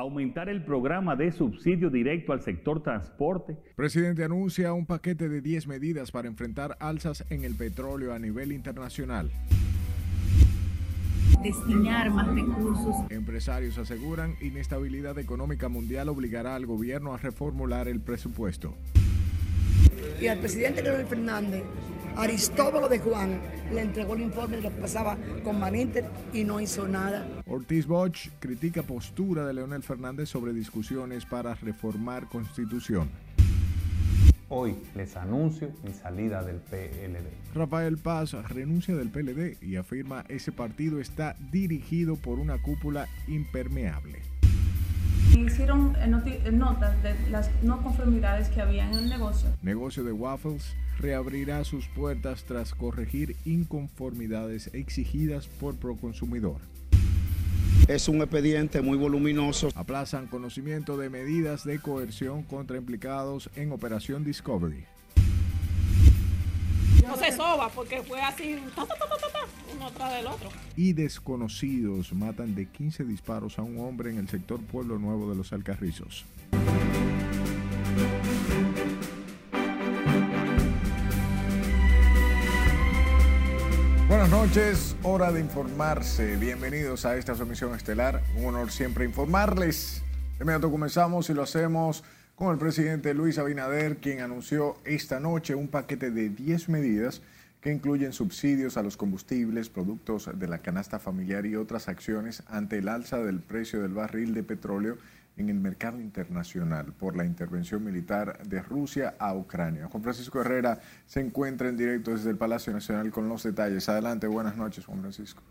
aumentar el programa de subsidio directo al sector transporte. Presidente anuncia un paquete de 10 medidas para enfrentar alzas en el petróleo a nivel internacional. Destinar más recursos. Empresarios aseguran inestabilidad económica mundial obligará al gobierno a reformular el presupuesto. Y al presidente Leonel Fernández Aristóbulo de Juan le entregó el informe de lo que pasaba con Maninter y no hizo nada. Ortiz Bosch critica postura de Leonel Fernández sobre discusiones para reformar constitución. Hoy les anuncio mi salida del PLD. Rafael Paz renuncia del PLD y afirma ese partido está dirigido por una cúpula impermeable. Hicieron notas de las no conformidades que había en el negocio. Negocio de waffles reabrirá sus puertas tras corregir inconformidades exigidas por Proconsumidor. Es un expediente muy voluminoso. Aplazan conocimiento de medidas de coerción contra implicados en Operación Discovery. No se soba porque fue así, uno tras del otro. Y desconocidos matan de 15 disparos a un hombre en el sector Pueblo Nuevo de los Alcarrizos. Buenas noches, hora de informarse. Bienvenidos a esta emisión estelar. Un honor siempre informarles. De inmediato comenzamos y lo hacemos con el presidente Luis Abinader, quien anunció esta noche un paquete de 10 medidas que incluyen subsidios a los combustibles, productos de la canasta familiar y otras acciones ante el alza del precio del barril de petróleo en el mercado internacional por la intervención militar de Rusia a Ucrania. Juan Francisco Herrera se encuentra en directo desde el Palacio Nacional con los detalles. Adelante, buenas noches, Juan Francisco.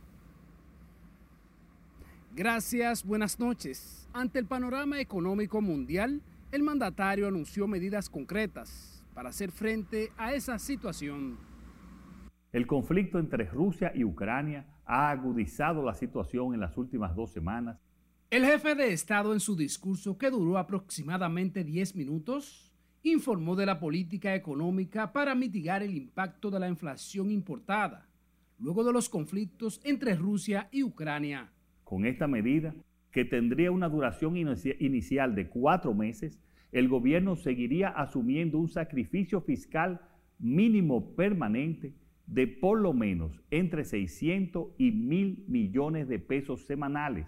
Gracias, buenas noches. Ante el panorama económico mundial, el mandatario anunció medidas concretas para hacer frente a esa situación. El conflicto entre Rusia y Ucrania ha agudizado la situación en las últimas dos semanas el jefe de Estado en su discurso, que duró aproximadamente 10 minutos, informó de la política económica para mitigar el impacto de la inflación importada, luego de los conflictos entre Rusia y Ucrania. Con esta medida, que tendría una duración inicial de cuatro meses, el gobierno seguiría asumiendo un sacrificio fiscal mínimo permanente de por lo menos entre 600 y mil millones de pesos semanales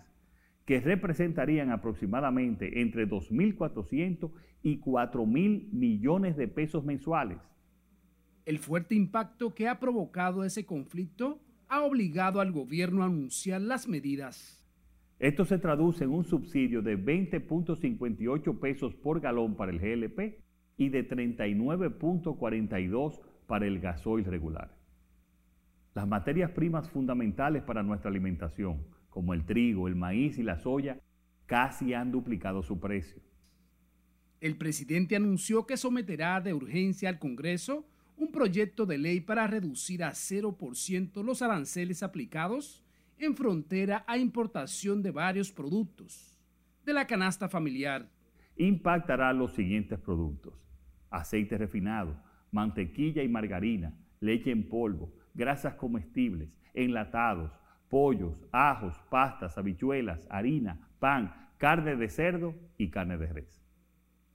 que representarían aproximadamente entre 2.400 y 4.000 millones de pesos mensuales. El fuerte impacto que ha provocado ese conflicto ha obligado al gobierno a anunciar las medidas. Esto se traduce en un subsidio de 20.58 pesos por galón para el GLP y de 39.42 para el gasoil regular. Las materias primas fundamentales para nuestra alimentación, como el trigo, el maíz y la soya, casi han duplicado su precio. El presidente anunció que someterá de urgencia al Congreso un proyecto de ley para reducir a 0% los aranceles aplicados en frontera a importación de varios productos de la canasta familiar. Impactará los siguientes productos. Aceite refinado, mantequilla y margarina, leche en polvo, grasas comestibles, enlatados, pollos, ajos, pastas, habichuelas, harina, pan, carne de cerdo y carne de res.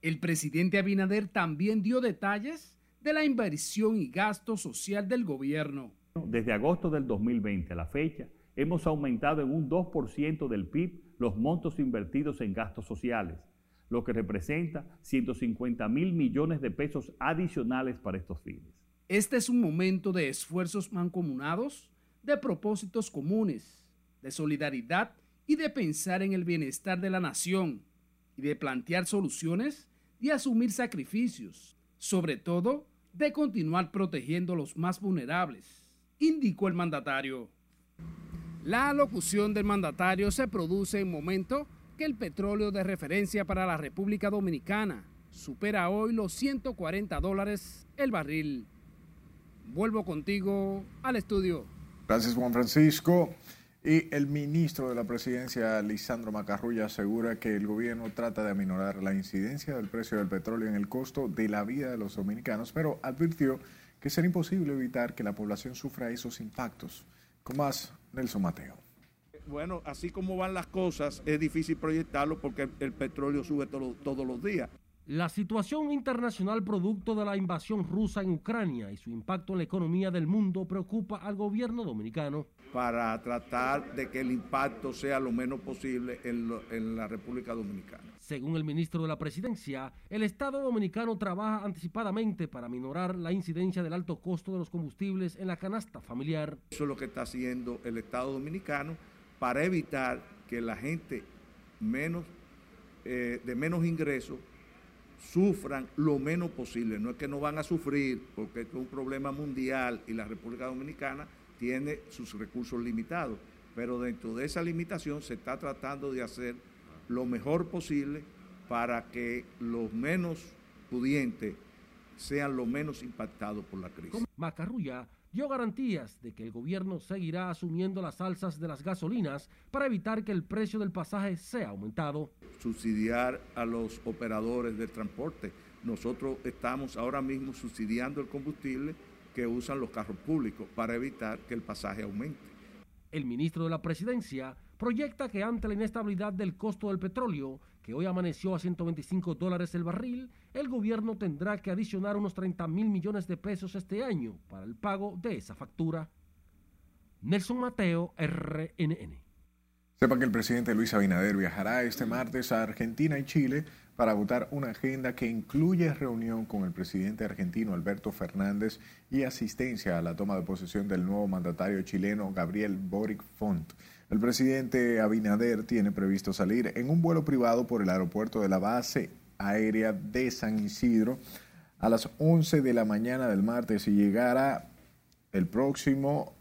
El presidente Abinader también dio detalles de la inversión y gasto social del gobierno. Desde agosto del 2020 a la fecha, hemos aumentado en un 2% del PIB los montos invertidos en gastos sociales, lo que representa 150 mil millones de pesos adicionales para estos fines. Este es un momento de esfuerzos mancomunados de propósitos comunes, de solidaridad y de pensar en el bienestar de la nación y de plantear soluciones y asumir sacrificios, sobre todo de continuar protegiendo a los más vulnerables, indicó el mandatario. La alocución del mandatario se produce en momento que el petróleo de referencia para la República Dominicana supera hoy los 140 dólares el barril. Vuelvo contigo al estudio. Gracias, Juan Francisco. Y el ministro de la Presidencia, Lisandro Macarrulla, asegura que el gobierno trata de aminorar la incidencia del precio del petróleo en el costo de la vida de los dominicanos, pero advirtió que será imposible evitar que la población sufra esos impactos. Con más, Nelson Mateo. bueno, así como van las cosas, es difícil proyectarlo porque el, petróleo sube todos los días. La situación internacional producto de la invasión rusa en Ucrania y su impacto en la economía del mundo preocupa al gobierno dominicano. Para tratar de que el impacto sea lo menos posible en, en la República Dominicana. Según el ministro de la Presidencia, el Estado dominicano trabaja anticipadamente para minorar la incidencia del alto costo de los combustibles en la canasta familiar. Eso es lo que está haciendo el Estado dominicano para evitar que la gente menos, eh, de menos ingresos sufran lo menos posible. No es que no van a sufrir, porque esto es un problema mundial y la República Dominicana tiene sus recursos limitados, pero dentro de esa limitación se está tratando de hacer lo mejor posible para que los menos pudientes sean lo menos impactados por la crisis. Macarrulla dio garantías de que el gobierno seguirá asumiendo las alzas de las gasolinas para evitar que el precio del pasaje sea aumentado. Subsidiar a los operadores del transporte. Nosotros estamos ahora mismo subsidiando el combustible que usan los carros públicos para evitar que el pasaje aumente. El ministro de la Presidencia proyecta que ante la inestabilidad del costo del petróleo, que hoy amaneció a 125 dólares el barril, el gobierno tendrá que adicionar unos 30 mil millones de pesos este año para el pago de esa factura. Nelson Mateo, RNN. Sepa que el presidente Luis Abinader viajará este martes a Argentina y Chile para votar una agenda que incluye reunión con el presidente argentino Alberto Fernández y asistencia a la toma de posesión del nuevo mandatario chileno Gabriel Boric Font. El presidente Abinader tiene previsto salir en un vuelo privado por el aeropuerto de la base aérea de San Isidro a las 11 de la mañana del martes y llegará el próximo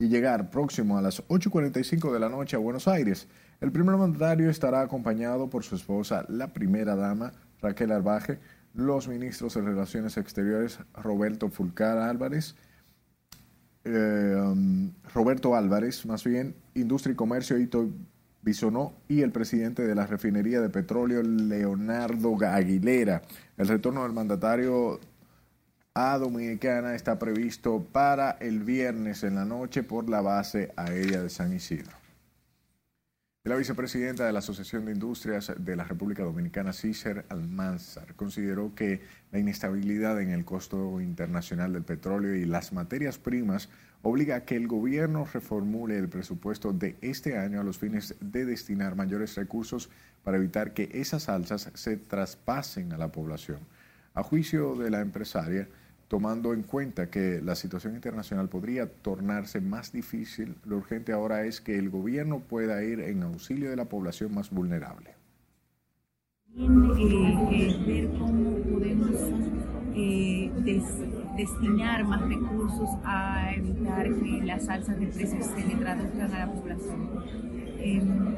y llegar próximo a las 8.45 de la noche a Buenos Aires. El primer mandatario estará acompañado por su esposa, la primera dama, Raquel Arbaje, los ministros de Relaciones Exteriores, Roberto Fulcar Álvarez, eh, um, Roberto Álvarez, más bien, Industria y Comercio, Ito Bisonó, y el presidente de la refinería de petróleo, Leonardo Aguilera. El retorno del mandatario a Dominicana está previsto para el viernes en la noche por la base aérea de San Isidro. La vicepresidenta de la Asociación de Industrias de la República Dominicana, Cícer Almanzar, consideró que la inestabilidad en el costo internacional del petróleo y las materias primas obliga a que el gobierno reformule el presupuesto de este año a los fines de destinar mayores recursos para evitar que esas alzas se traspasen a la población. A juicio de la empresaria, tomando en cuenta que la situación internacional podría tornarse más difícil, lo urgente ahora es que el gobierno pueda ir en auxilio de la población más vulnerable. Eh, ver cómo podemos eh, destinar más recursos a evitar que las alzas de precios se le traduzcan a la población. Em,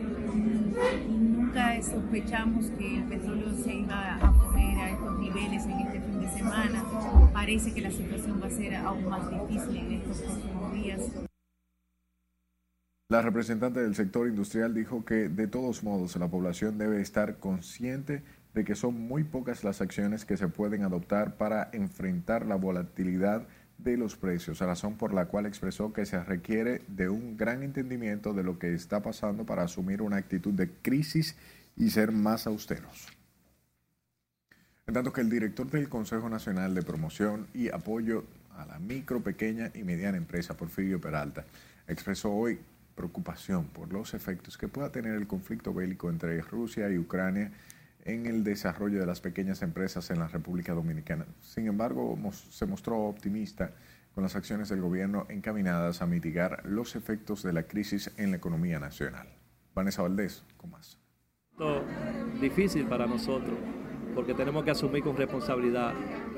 nunca sospechamos que el petróleo se iba a poner a estos niveles en este de parece que la situación va a ser aún más difícil en estos próximos días. La representante del sector industrial dijo que de todos modos la población debe estar consciente de que son muy pocas las acciones que se pueden adoptar para enfrentar la volatilidad de los precios, razón por la cual expresó que se requiere de un gran entendimiento de lo que está pasando para asumir una actitud de crisis y ser más austeros. Tanto que el director del Consejo Nacional de Promoción y Apoyo a la Micro, Pequeña y Mediana Empresa, Porfirio Peralta, expresó hoy preocupación por los efectos que pueda tener el conflicto bélico entre Rusia y Ucrania en el desarrollo de las pequeñas empresas en la República Dominicana. Sin embargo, se mostró optimista con las acciones del gobierno encaminadas a mitigar los efectos de la crisis en la economía nacional. Vanessa Valdés, con más. Difícil para nosotros porque tenemos que asumir con responsabilidad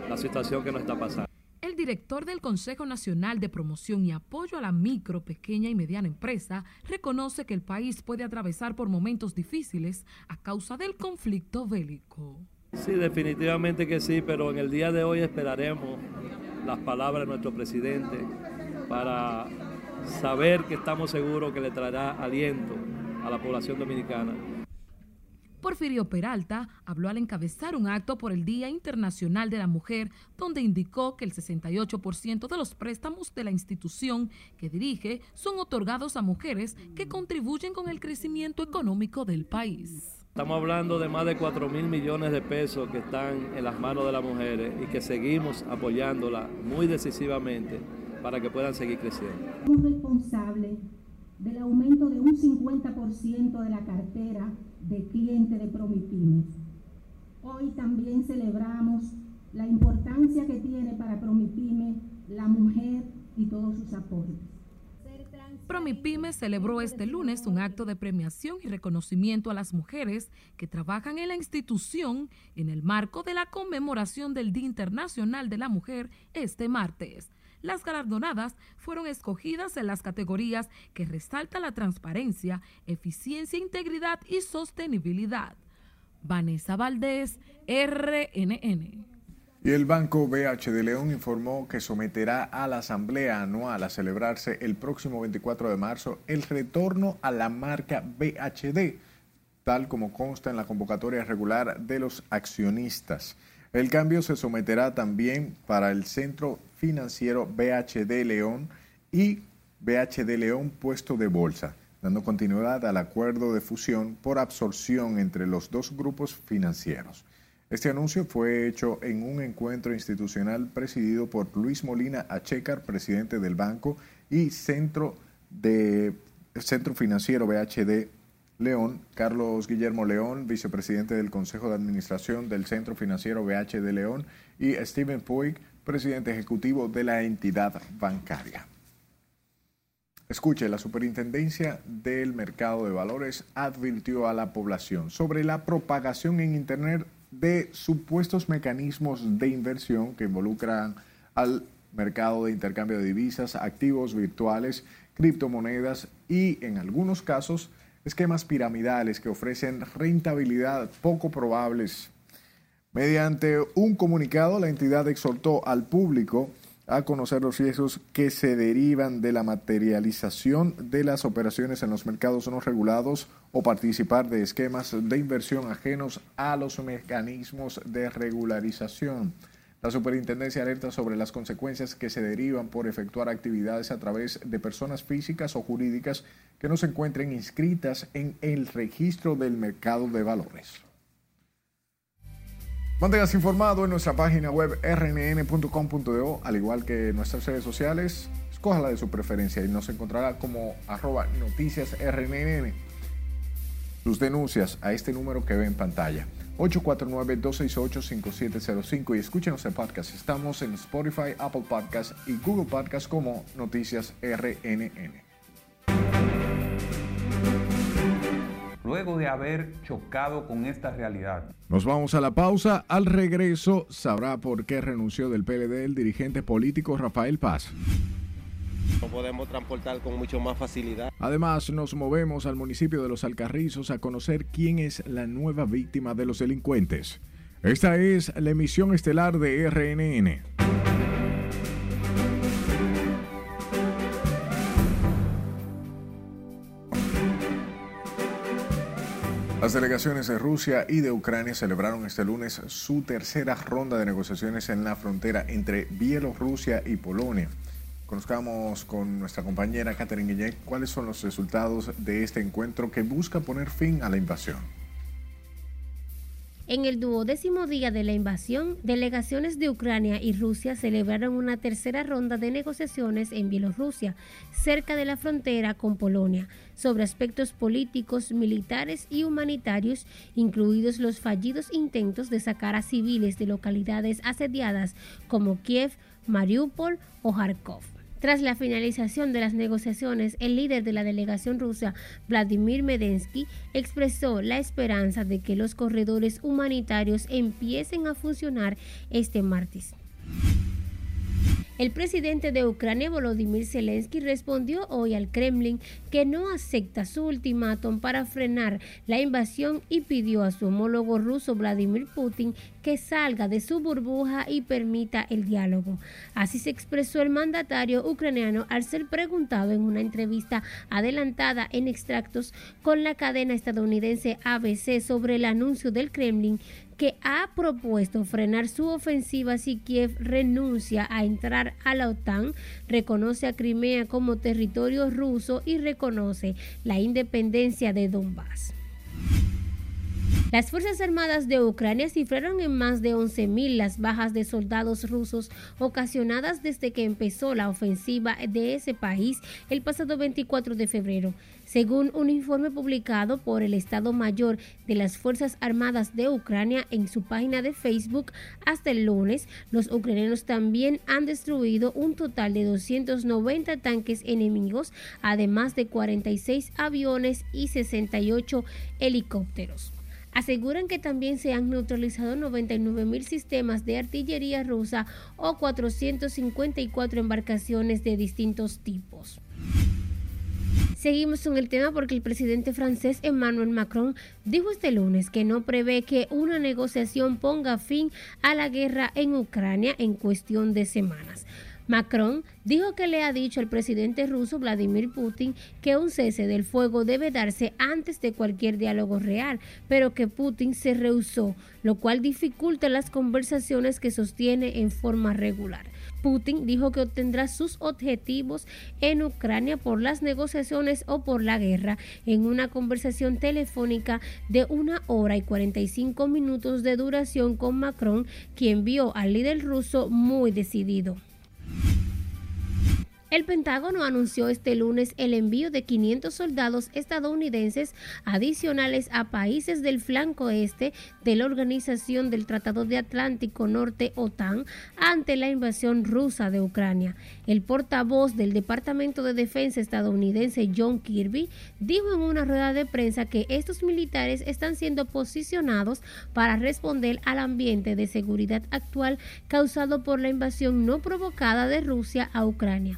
la situación que nos está pasando. El director del Consejo Nacional de Promoción y Apoyo a la Micro, Pequeña y Mediana Empresa reconoce que el país puede atravesar por momentos difíciles a causa del conflicto bélico. Sí, definitivamente que sí, pero en el día de hoy esperaremos las palabras de nuestro presidente para saber que estamos seguros que le traerá aliento a la población dominicana Porfirio Peralta habló al encabezar un acto por el Día Internacional de la Mujer, donde indicó que el 68% de los préstamos de la institución que dirige son otorgados a mujeres que contribuyen con el crecimiento económico del país. Estamos hablando de más de 4 mil millones de pesos que están en las manos de las mujeres y que seguimos apoyándola muy decisivamente para que puedan seguir creciendo. Un responsable del aumento de un 50% de la cartera de clientes de Promipymes. Hoy también celebramos la importancia que tiene para Promipyme la mujer y todos sus aportes. Promipyme celebró este lunes un acto de premiación y reconocimiento a las mujeres que trabajan en la institución en el marco de la conmemoración del Día Internacional de la Mujer este martes. Las galardonadas fueron escogidas en las categorías que resaltan la transparencia, eficiencia, integridad y sostenibilidad. Vanessa Valdés, RNN. Y el Banco BH de León informó que someterá a la Asamblea Anual a celebrarse el próximo 24 de marzo el retorno a la marca BHD, tal como consta en la convocatoria regular de los accionistas. El cambio se someterá también para el Centro Financiero BHD León y BHD León Puesto de Bolsa, dando continuidad al acuerdo de fusión por absorción entre los dos grupos financieros. Este anuncio fue hecho en un encuentro institucional presidido por Luis Molina Achecar, presidente del banco, y Centro, de, Centro Financiero BHD León, Carlos Guillermo León, vicepresidente del Consejo de Administración del Centro Financiero BHD León, y Steven Puig, presidente ejecutivo de la entidad bancaria. Escuche, la Superintendencia del Mercado de Valores advirtió a la población sobre la propagación en Internet de supuestos mecanismos de inversión que involucran al mercado de intercambio de divisas, activos virtuales, criptomonedas y, en algunos casos, esquemas piramidales que ofrecen rentabilidad poco probables. Mediante un comunicado, la entidad exhortó al público a conocer los riesgos que se derivan de la materialización de las operaciones en los mercados no regulados o participar de esquemas de inversión ajenos a los mecanismos de regularización. La superintendencia alerta sobre las consecuencias que se derivan por efectuar actividades a través de personas físicas o jurídicas que no se encuentren inscritas en el registro del mercado de valores. Manténgase informado en nuestra página web rnn.com.do, al igual que nuestras redes sociales. Escoja la de su preferencia y nos encontrará como arroba noticias rnn. Sus denuncias a este número que ve en pantalla. 849-268-5705 y escúchenos en podcast. Estamos en Spotify, Apple Podcast y Google Podcast como Noticias RNN. Luego de haber chocado con esta realidad. Nos vamos a la pausa. Al regreso sabrá por qué renunció del PLD el dirigente político Rafael Paz. No podemos transportar con mucho más facilidad. Además, nos movemos al municipio de Los Alcarrizos a conocer quién es la nueva víctima de los delincuentes. Esta es la emisión estelar de RNN. Las delegaciones de Rusia y de Ucrania celebraron este lunes su tercera ronda de negociaciones en la frontera entre Bielorrusia y Polonia. Conozcamos con nuestra compañera Catherine Guillén cuáles son los resultados de este encuentro que busca poner fin a la invasión. En el duodécimo día de la invasión, delegaciones de Ucrania y Rusia celebraron una tercera ronda de negociaciones en Bielorrusia, cerca de la frontera con Polonia, sobre aspectos políticos, militares y humanitarios, incluidos los fallidos intentos de sacar a civiles de localidades asediadas como Kiev, Mariupol o Kharkov. Tras la finalización de las negociaciones, el líder de la delegación rusa, Vladimir Medensky, expresó la esperanza de que los corredores humanitarios empiecen a funcionar este martes. El presidente de Ucrania, Volodymyr Zelensky, respondió hoy al Kremlin que no acepta su ultimátum para frenar la invasión y pidió a su homólogo ruso Vladimir Putin que salga de su burbuja y permita el diálogo. Así se expresó el mandatario ucraniano al ser preguntado en una entrevista adelantada en extractos con la cadena estadounidense ABC sobre el anuncio del Kremlin que ha propuesto frenar su ofensiva si Kiev renuncia a entrar a la OTAN, reconoce a Crimea como territorio ruso y reconoce la independencia de Donbass. Las Fuerzas Armadas de Ucrania cifraron en más de 11.000 las bajas de soldados rusos ocasionadas desde que empezó la ofensiva de ese país el pasado 24 de febrero. Según un informe publicado por el Estado Mayor de las Fuerzas Armadas de Ucrania en su página de Facebook, hasta el lunes, los ucranianos también han destruido un total de 290 tanques enemigos, además de 46 aviones y 68 helicópteros. Aseguran que también se han neutralizado 99 mil sistemas de artillería rusa o 454 embarcaciones de distintos tipos. Seguimos con el tema porque el presidente francés Emmanuel Macron dijo este lunes que no prevé que una negociación ponga fin a la guerra en Ucrania en cuestión de semanas. Macron dijo que le ha dicho al presidente ruso Vladimir Putin que un cese del fuego debe darse antes de cualquier diálogo real, pero que Putin se rehusó, lo cual dificulta las conversaciones que sostiene en forma regular. Putin dijo que obtendrá sus objetivos en Ucrania por las negociaciones o por la guerra en una conversación telefónica de una hora y 45 minutos de duración con Macron, quien vio al líder ruso muy decidido. El Pentágono anunció este lunes el envío de 500 soldados estadounidenses adicionales a países del flanco este de la Organización del Tratado de Atlántico Norte OTAN ante la invasión rusa de Ucrania. El portavoz del Departamento de Defensa estadounidense John Kirby dijo en una rueda de prensa que estos militares están siendo posicionados para responder al ambiente de seguridad actual causado por la invasión no provocada de Rusia a Ucrania.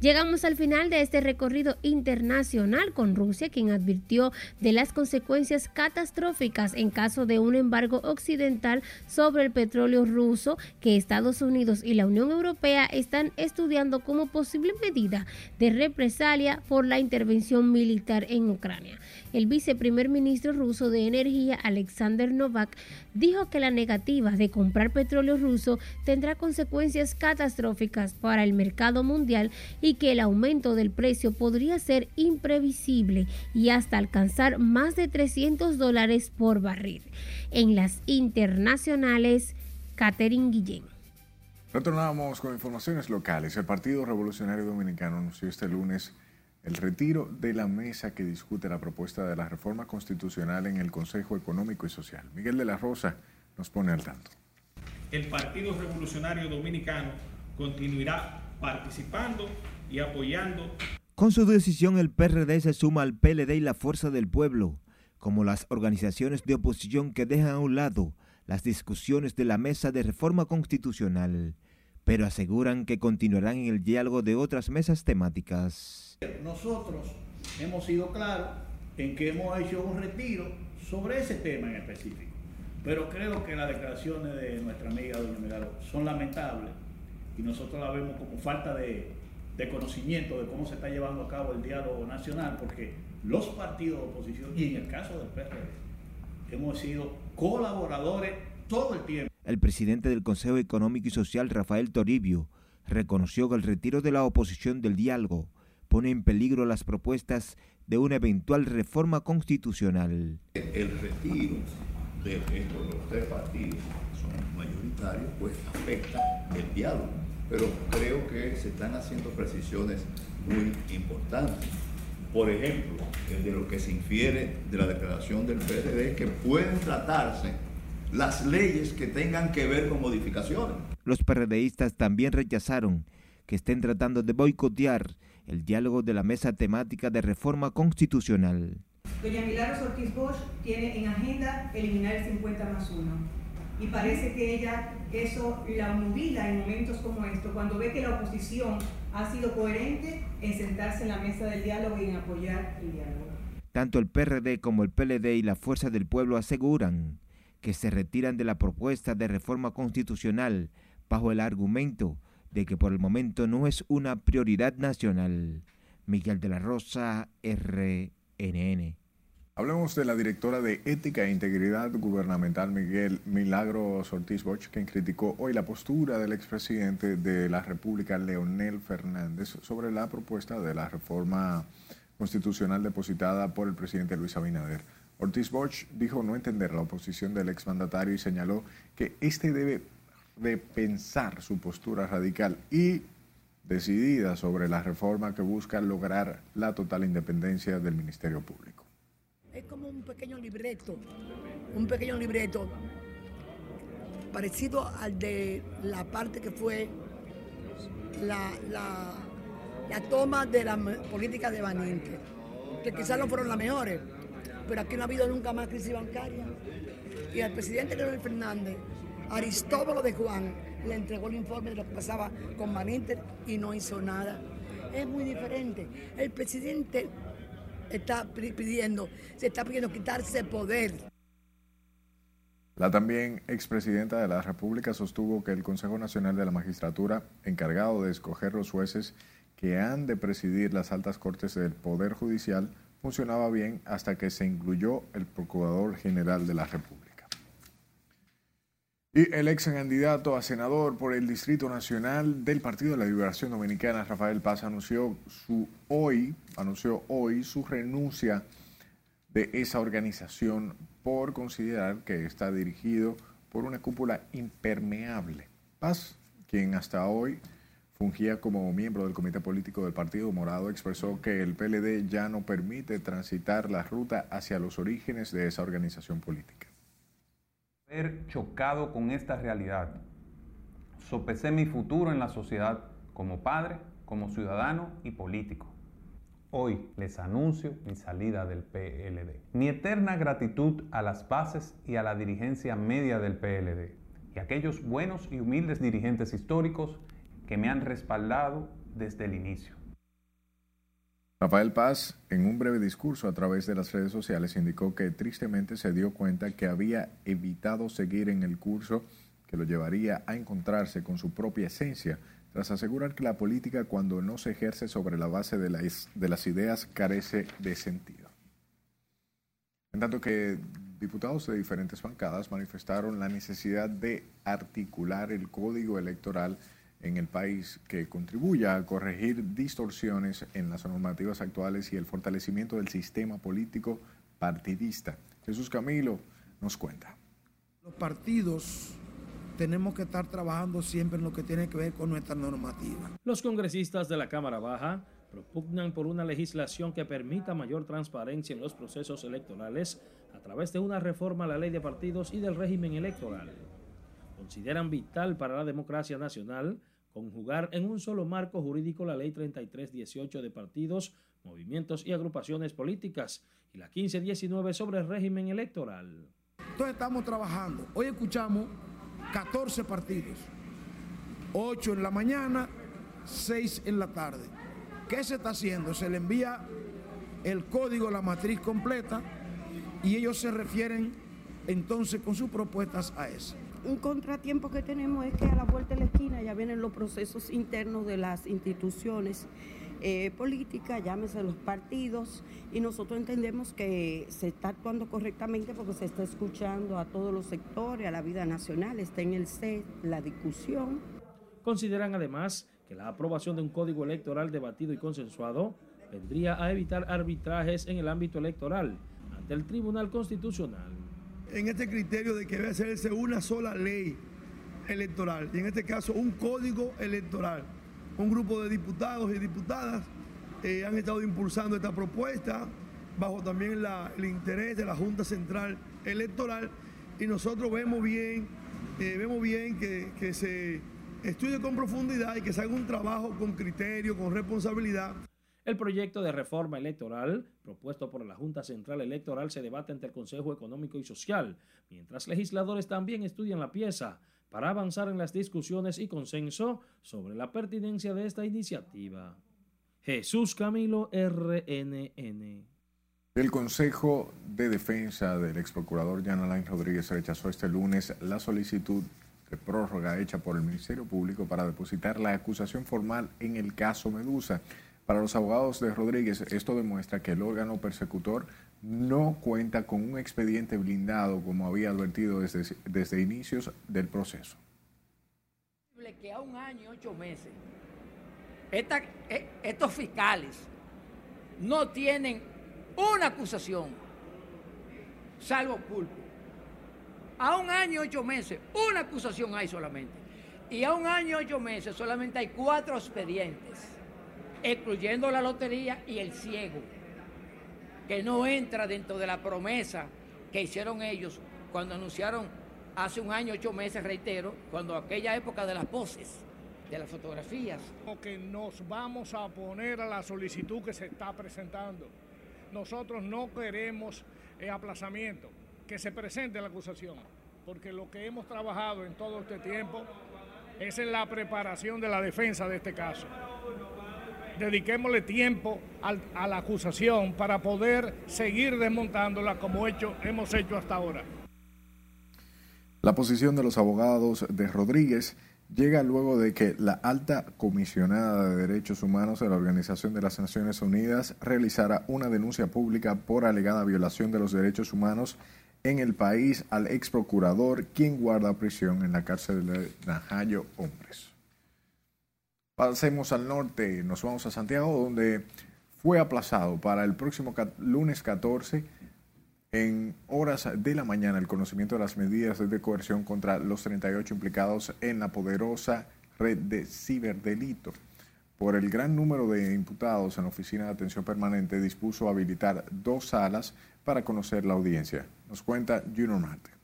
Llegamos al final de este recorrido internacional con Rusia, quien advirtió de las consecuencias catastróficas en caso de un embargo occidental sobre el petróleo ruso que Estados Unidos y la Unión Europea están estudiando como posible medida de represalia por la intervención militar en Ucrania. El viceprimer ministro ruso de Energía, Alexander Novak, dijo que la negativa de comprar petróleo ruso tendrá consecuencias catastróficas para el mercado mundial y que el aumento del precio podría ser imprevisible y hasta alcanzar más de 300 dólares por barril. En las internacionales, Catherine Guillén. Retornamos con informaciones locales. El Partido Revolucionario Dominicano anunció este lunes el retiro de la mesa que discute la propuesta de la reforma constitucional en el Consejo Económico y Social. Miguel de la Rosa nos pone al tanto. El Partido Revolucionario Dominicano continuará participando y apoyando. Con su decisión el PRD se suma al PLD y la Fuerza del Pueblo, como las organizaciones de oposición que dejan a un lado las discusiones de la mesa de reforma constitucional, pero aseguran que continuarán en el diálogo de otras mesas temáticas. Nosotros hemos sido claros en que hemos hecho un retiro sobre ese tema en específico, pero creo que las declaraciones de nuestra amiga doña Megalo son lamentables y nosotros la vemos como falta de, de conocimiento de cómo se está llevando a cabo el diálogo nacional, porque los partidos de oposición, y en el caso del PRD, hemos sido colaboradores todo el tiempo. El presidente del Consejo Económico y Social, Rafael Toribio, reconoció que el retiro de la oposición del diálogo pone en peligro las propuestas de una eventual reforma constitucional. El retiro de estos los tres partidos son mayoritarios, pues afecta el diálogo pero creo que se están haciendo precisiones muy importantes. Por ejemplo, de lo que se infiere de la declaración del PRD, que pueden tratarse las leyes que tengan que ver con modificaciones. Los PRDistas también rechazaron que estén tratando de boicotear el diálogo de la mesa temática de reforma constitucional. Doña Milagros Ortiz Bosch tiene en agenda eliminar el 50 más 1 y parece que ella eso la movila en momentos como estos, cuando ve que la oposición ha sido coherente en sentarse en la mesa del diálogo y en apoyar el diálogo. Tanto el PRD como el PLD y la Fuerza del Pueblo aseguran que se retiran de la propuesta de reforma constitucional bajo el argumento de que por el momento no es una prioridad nacional. Miguel de la Rosa, RNN. Hablemos de la directora de Ética e Integridad Gubernamental, Miguel Milagros Ortiz Bosch, quien criticó hoy la postura del expresidente de la República, Leonel Fernández, sobre la propuesta de la reforma constitucional depositada por el presidente Luis Abinader. Ortiz Bosch dijo no entender la oposición del exmandatario y señaló que este debe repensar su postura radical y decidida sobre la reforma que busca lograr la total independencia del Ministerio Público. Es como un pequeño libreto, un pequeño libreto parecido al de la parte que fue la, la, toma de la política de Baninte, que quizás no fueron las mejores, pero aquí no ha habido nunca más crisis bancaria. Y al presidente Leonel Fernández, Aristóbulo de Juan, le entregó el informe de lo que pasaba con Baninte y no hizo nada. Es muy diferente. El presidente está pidiendo, se está pidiendo quitarse poder. La también expresidenta de la República sostuvo que el Consejo Nacional de la Magistratura, encargado de escoger los jueces que han de presidir las altas cortes del Poder Judicial, funcionaba bien hasta que se incluyó el Procurador General de la República. Y el ex candidato a senador por el Distrito Nacional del Partido de la Liberación Dominicana, Rafael Paz, anunció, hoy, anunció hoy su renuncia de esa organización por considerar que está dirigido por una cúpula impermeable. Paz, quien hasta hoy fungía como miembro del comité político del Partido Morado, expresó que el PLD ya no permite transitar la ruta hacia los orígenes de esa organización política haber chocado con esta realidad. Sopesé mi futuro en la sociedad como padre, como ciudadano y político. Hoy les anuncio mi salida del PLD. Mi eterna gratitud a las bases y a la dirigencia media del PLD y a aquellos buenos y humildes dirigentes históricos que me han respaldado desde el inicio. Rafael Paz, en un breve discurso a través de las redes sociales, indicó que tristemente se dio cuenta que había evitado seguir en el curso que lo llevaría a encontrarse con su propia esencia, tras asegurar que la política cuando no se ejerce sobre la base de las, de las ideas carece de sentido. En tanto que diputados de diferentes bancadas manifestaron la necesidad de articular el código electoral en el país que contribuya a corregir distorsiones en las normativas actuales y el fortalecimiento del sistema político partidista. Jesús Camilo nos cuenta. Los partidos tenemos que estar trabajando siempre en lo que tiene que ver con nuestra normativa. Los congresistas de la Cámara Baja propugnan por una legislación que permita mayor transparencia en los procesos electorales a través de una reforma a la ley de partidos y del régimen electoral. Consideran vital para la democracia nacional conjugar en un solo marco jurídico la Ley 3318 de partidos, movimientos y agrupaciones políticas y la 1519 sobre el régimen electoral. Entonces estamos trabajando. Hoy escuchamos 14 partidos, 8 en la mañana, 6 en la tarde. ¿Qué se está haciendo? Se le envía el código, la matriz completa y ellos se refieren entonces con sus propuestas a eso un contratiempo que tenemos es que a la vuelta de la esquina ya vienen los procesos internos de las instituciones eh, políticas, llámese los partidos, y nosotros entendemos que se está actuando correctamente porque se está escuchando a todos los sectores, a la vida nacional, está en el set la discusión. Consideran además que la aprobación de un código electoral debatido y consensuado vendría a evitar arbitrajes en el ámbito electoral ante el Tribunal Constitucional en este criterio de que debe hacerse una sola ley electoral y en este caso un código electoral. Un grupo de diputados y diputadas eh, han estado impulsando esta propuesta bajo también el interés de la Junta Central Electoral y nosotros vemos bien, eh, vemos bien que, que se estudie con profundidad y que se haga un trabajo con criterio, con responsabilidad. El proyecto de reforma electoral propuesto por la Junta Central Electoral se debate ante el Consejo Económico y Social, mientras legisladores también estudian la pieza para avanzar en las discusiones y consenso sobre la pertinencia de esta iniciativa. Jesús Camilo, RNN. El Consejo de Defensa del ex procurador Jan Alain Rodríguez rechazó este lunes la solicitud de prórroga hecha por el Ministerio Público para depositar la acusación formal en el caso Medusa. Para los abogados de Rodríguez, esto demuestra que el órgano persecutor no cuenta con un expediente blindado como había advertido desde, desde inicios del proceso. Que a un año ocho meses e, estos fiscales no tienen una acusación, salvo pulpo. A un año y ocho meses, una acusación hay solamente. Y a un año y ocho meses solamente hay cuatro expedientes, excluyendo la lotería y el ciego, que no entra dentro de la promesa que hicieron ellos cuando anunciaron hace un año, ocho meses, reitero, cuando aquella época de las poses, de las fotografías. Que nos vamos a oponer a la solicitud que se está presentando. Nosotros no queremos eh, aplazamiento que se presente la acusación, porque lo que hemos trabajado en todo este tiempo es en la preparación de la defensa de este caso. Dediquémosle tiempo a la acusación para poder seguir desmontándola como hemos hecho hasta ahora. La posición de los abogados de Rodríguez llega luego de que la alta comisionada de derechos humanos de la Organización de las Naciones Unidas realizara una denuncia pública por alegada violación de los derechos humanos en el país al ex procurador, quien guarda prisión en la cárcel de Najayo Hombres. Pasemos al norte, nos vamos a Santiago, donde fue aplazado para el próximo lunes 14 en horas de la mañana el conocimiento de las medidas de coerción contra los 38 implicados en la poderosa red de ciberdelito. Por el gran número de imputados en la Oficina de Atención Permanente, dispuso habilitar dos salas para conocer la audiencia. Nos cuenta Junior Mate.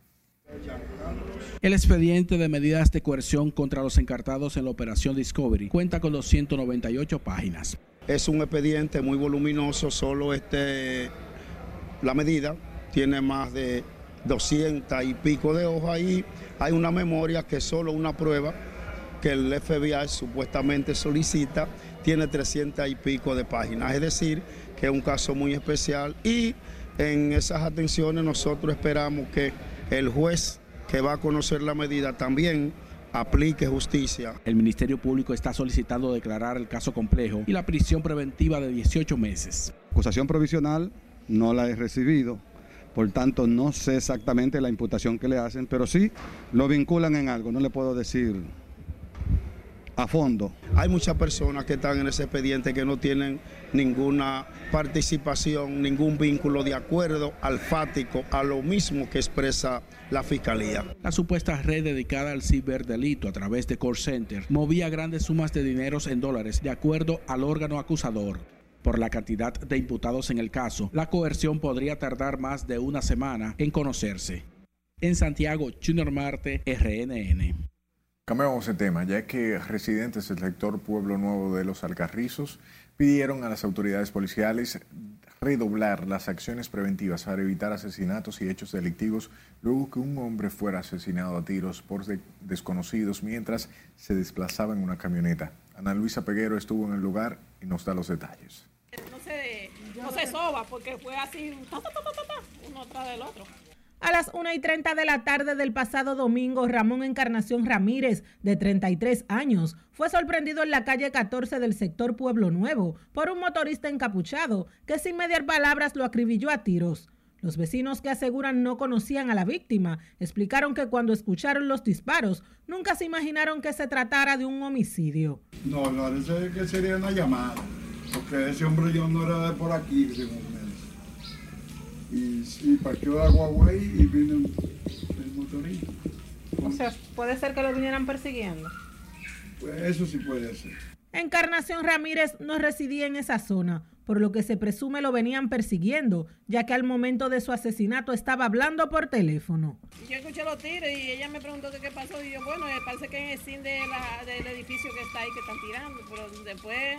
El expediente de medidas de coerción contra los encartados en la operación Discovery cuenta con 298 páginas. Es un expediente muy voluminoso, solo este, la medida tiene más de 200 y pico de hojas y hay una memoria que es solo una prueba que el FBI supuestamente solicita, tiene 300 y pico de páginas, es decir, que es un caso muy especial. Y en esas atenciones nosotros esperamos que el juez que va a conocer la medida también aplique justicia. El Ministerio Público está solicitando declarar el caso complejo y la prisión preventiva de 18 meses. Acusación provisional no la he recibido, por tanto no sé exactamente la imputación que le hacen, pero sí lo vinculan en algo, no le puedo decir a fondo. Hay muchas personas que están en ese expediente que no tienen ninguna participación, ningún vínculo de acuerdo alfático a lo mismo que expresa la Fiscalía. La supuesta red dedicada al ciberdelito a través de call center movía grandes sumas de dineros en dólares de acuerdo al órgano acusador. Por la cantidad de imputados en el caso, la coerción podría tardar más de una semana en conocerse. En Santiago, Junior Marte, RNN. Cambiamos de tema, ya que residentes del sector Pueblo Nuevo de los Alcarrizos pidieron a las autoridades policiales redoblar las acciones preventivas para evitar asesinatos y hechos delictivos luego que un hombre fuera asesinado a tiros por desconocidos mientras se desplazaba en una camioneta. Ana Luisa Peguero estuvo en el lugar y nos da los detalles. No se, no se soba porque fue así, uno tras del otro. A las 1 y 30 de la tarde del pasado domingo, Ramón Encarnación Ramírez, de 33 años, fue sorprendido en la calle 14 del sector Pueblo Nuevo por un motorista encapuchado que sin mediar palabras lo acribilló a tiros. Los vecinos que aseguran no conocían a la víctima explicaron que cuando escucharon los disparos nunca se imaginaron que se tratara de un homicidio. No, parece que sería una llamada, porque ese hombre yo no era de por aquí, según y, y partió la guagua y vino el, motorista. O sea, puede ser que lo vinieran persiguiendo. Pues eso sí puede ser. Encarnación Ramírez no residía en esa zona, por lo que se presume lo venían persiguiendo, ya que al momento de su asesinato estaba hablando por teléfono. Yo escuché los tiros y ella me preguntó qué pasó y yo, bueno, parece que es el sin del edificio que está ahí que están tirando, pero después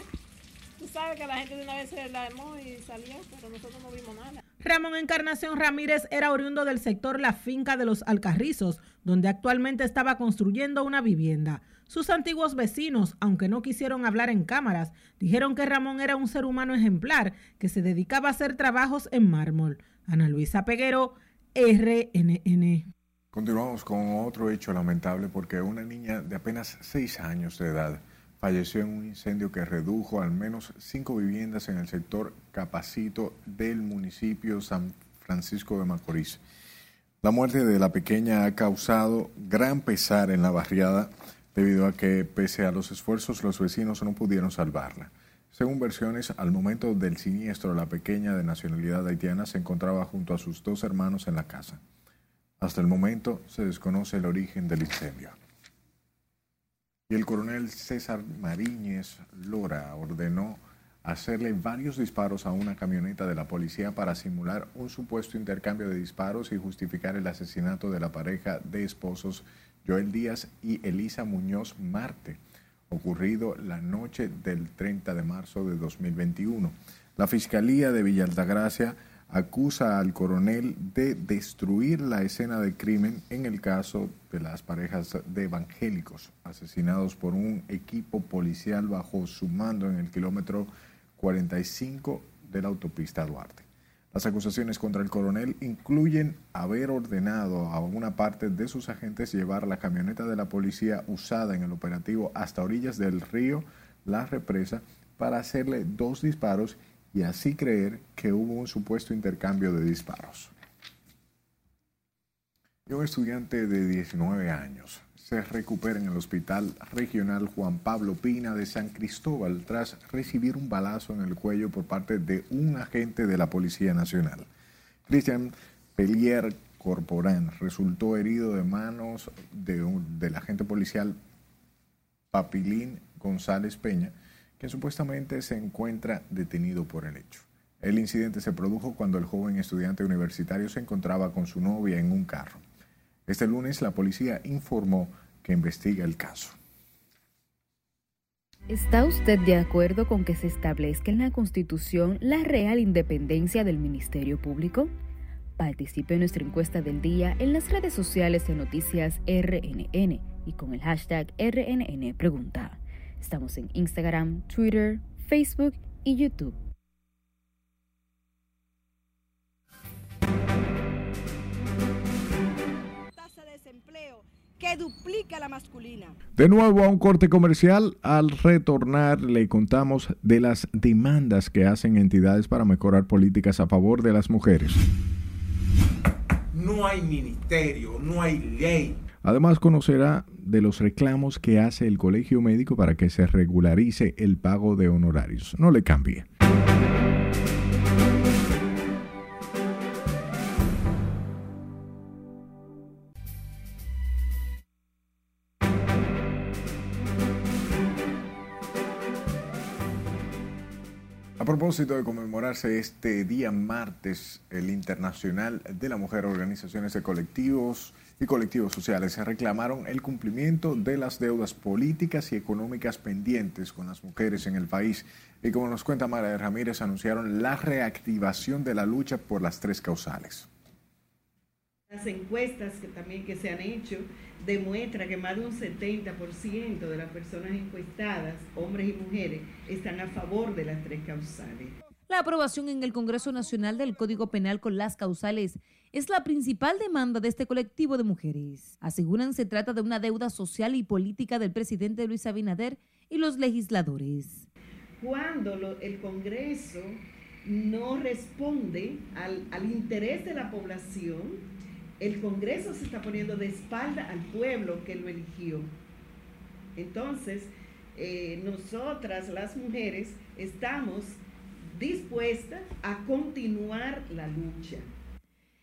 Tú sabes que la gente de una vez se la armó y salió, pero nosotros no vimos nada. Ramón Encarnación Ramírez era oriundo del sector La Finca de los Alcarrizos, donde actualmente estaba construyendo una vivienda. Sus antiguos vecinos, aunque no quisieron hablar en cámaras, dijeron que Ramón era un ser humano ejemplar que se dedicaba a hacer trabajos en mármol. Ana Luisa Peguero, RNN. Continuamos con otro hecho lamentable porque una niña de apenas seis años de edad falleció en un incendio que redujo al menos cinco viviendas en el sector Capacito del municipio San Francisco de Macorís. La muerte de la pequeña ha causado gran pesar en la barriada debido a que, pese a los esfuerzos, los vecinos no pudieron salvarla. Según versiones, al momento del siniestro, la pequeña de nacionalidad haitiana se encontraba junto a sus dos hermanos en la casa. Hasta el momento se desconoce el origen del incendio. Y el coronel César Mariñez Lora ordenó hacerle varios disparos a una camioneta de la policía para simular un supuesto intercambio de disparos y justificar el asesinato de la pareja de esposos Joel Díaz y Elisa Muñoz Marte, ocurrido la noche del 30 de marzo de 2021. La Fiscalía de Villa Altagracia acusa al coronel de destruir la escena del crimen en el caso de las parejas de evangélicos asesinados por un equipo policial bajo su mando en el kilómetro 45 de la autopista Duarte. Las acusaciones contra el coronel incluyen haber ordenado a una parte de sus agentes llevar la camioneta de la policía usada en el operativo hasta orillas del río La Represa para hacerle dos disparos así creer que hubo un supuesto intercambio de disparos. Y un estudiante de 19 años se recupera en el Hospital Regional Juan Pablo Pina de San Cristóbal tras recibir un balazo en el cuello por parte de un agente de la Policía Nacional. Cristian Pelier Corporán resultó herido de manos de del agente policial Papilín González Peña, quien supuestamente se encuentra detenido por el hecho. El incidente se produjo cuando el joven estudiante universitario se encontraba con su novia en un carro. Este lunes la policía informó que investiga el caso. ¿Está usted de acuerdo con que se establezca en la Constitución la real independencia del Ministerio Público? Participe en nuestra encuesta del día en las redes sociales de Noticias RNN y con el hashtag RNN Pregunta. Estamos en Instagram, Twitter, Facebook y YouTube. Tasa de desempleo que duplica la masculina. De nuevo a un corte comercial, al retornar le contamos de las demandas que hacen entidades para mejorar políticas a favor de las mujeres. No hay ministerio, no hay ley. Además conocerá de los reclamos que hace el Colegio Médico para que se regularice el pago de honorarios. No le cambie. A propósito de conmemorarse este día martes, el Internacional de la Mujer, organizaciones de colectivos y colectivos sociales se reclamaron el cumplimiento de las deudas políticas y económicas pendientes con las mujeres en el país. Y como nos cuenta Mara Ramírez, anunciaron la reactivación de la lucha por las tres causales. Las encuestas que también que se han hecho demuestra que más de un 70% de las personas encuestadas, hombres y mujeres, están a favor de las tres causales. La aprobación en el Congreso Nacional del Código Penal con las causales es la principal demanda de este colectivo de mujeres. Aseguran se trata de una deuda social y política del presidente Luis Abinader y los legisladores. Cuando el Congreso no responde al, al interés de la población, el Congreso se está poniendo de espalda al pueblo que lo eligió. Entonces, eh, nosotras las mujeres estamos dispuestas a continuar la lucha.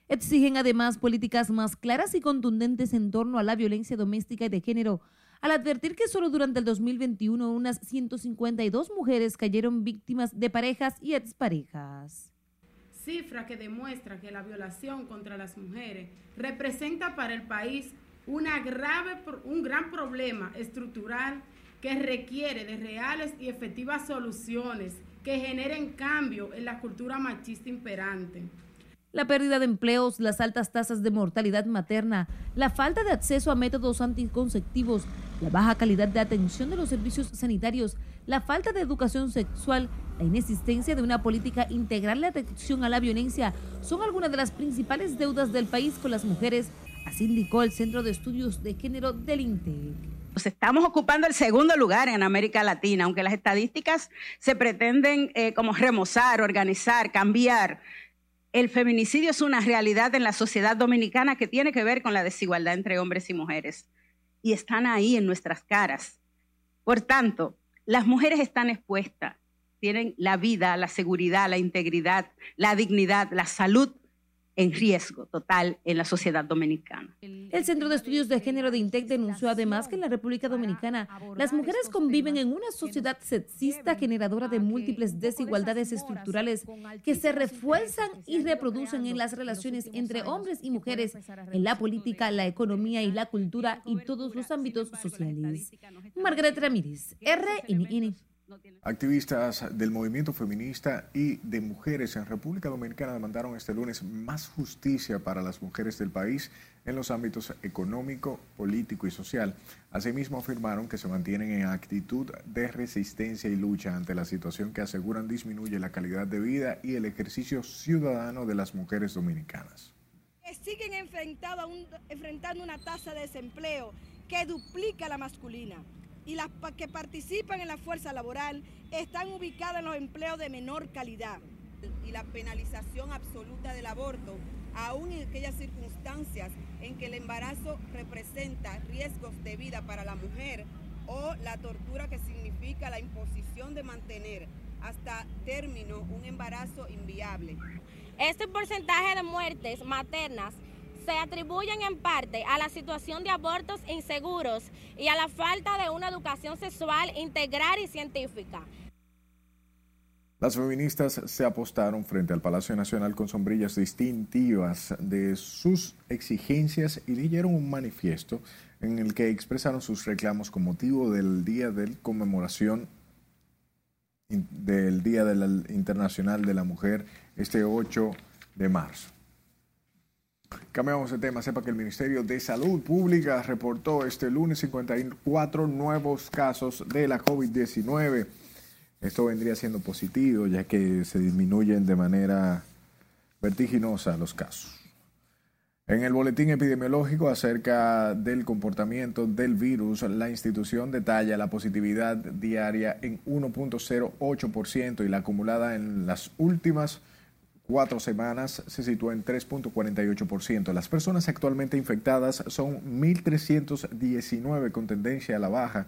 Exigen además políticas más claras y contundentes en torno a la violencia doméstica y de género, al advertir que solo durante el 2021 unas 152 mujeres cayeron víctimas de parejas y exparejas. cifra que demuestra que la violación contra las mujeres representa para el país una grave, un gran problema estructural que requiere de reales y efectivas soluciones que generen cambio en la cultura machista imperante. La pérdida de empleos, las altas tasas de mortalidad materna, la falta de acceso a métodos anticonceptivos, la baja calidad de atención de los servicios sanitarios, la falta de educación sexual, la inexistencia de una política integral de atención a la violencia son algunas de las principales deudas del país con las mujeres, así indicó el Centro de Estudios de Género del INTEC. Pues estamos ocupando el segundo lugar en América Latina, aunque las estadísticas se pretenden eh, como remozar, organizar, cambiar. El feminicidio es una realidad en la sociedad dominicana que tiene que ver con la desigualdad entre hombres y mujeres. Y están ahí en nuestras caras. Por tanto, las mujeres están expuestas, tienen la vida, la seguridad, la integridad, la dignidad, la salud en riesgo total en la sociedad dominicana. El Centro de Estudios de Género de INTEC denunció además que en la República Dominicana las mujeres conviven en una sociedad sexista generadora de múltiples desigualdades estructurales que se refuerzan y reproducen en las relaciones entre hombres y mujeres, en la política, la economía y la cultura y todos los ámbitos sociales. Margaret Ramírez, RNN. Activistas del movimiento feminista y de mujeres en República Dominicana demandaron este lunes más justicia para las mujeres del país en los ámbitos económico, político y social. Asimismo afirmaron que se mantienen en actitud de resistencia y lucha ante la situación que aseguran disminuye la calidad de vida y el ejercicio ciudadano de las mujeres dominicanas. Siguen enfrentando una tasa de desempleo que duplica la masculina y las que participan en la fuerza laboral están ubicadas en los empleos de menor calidad. Y la penalización absoluta del aborto, aún en aquellas circunstancias en que el embarazo representa riesgos de vida para la mujer o la tortura que significa la imposición de mantener hasta término un embarazo inviable. Este porcentaje de muertes maternas se atribuyen en parte a la situación de abortos inseguros y a la falta de una educación sexual integral y científica. Las feministas se apostaron frente al Palacio Nacional con sombrillas distintivas de sus exigencias y leyeron un manifiesto en el que expresaron sus reclamos con motivo del Día de Conmemoración del Día Internacional de la Mujer este 8 de marzo. Cambiamos de tema. Sepa que el Ministerio de Salud Pública reportó este lunes 54 nuevos casos de la COVID-19. Esto vendría siendo positivo ya que se disminuyen de manera vertiginosa los casos. En el boletín epidemiológico acerca del comportamiento del virus, la institución detalla la positividad diaria en 1.08% y la acumulada en las últimas cuatro semanas se sitúa en 3.48%. Las personas actualmente infectadas son 1.319 con tendencia a la baja.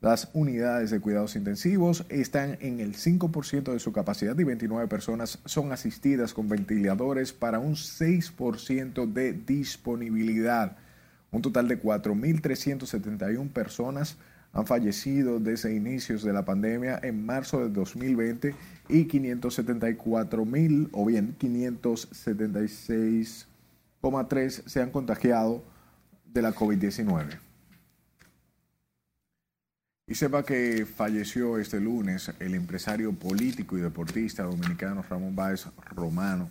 Las unidades de cuidados intensivos están en el 5% de su capacidad y 29 personas son asistidas con ventiladores para un 6% de disponibilidad. Un total de 4.371 personas han fallecido desde inicios de la pandemia en marzo de 2020 y 574 mil o bien 576,3 se han contagiado de la COVID-19. Y sepa que falleció este lunes el empresario político y deportista dominicano Ramón Báez Romano,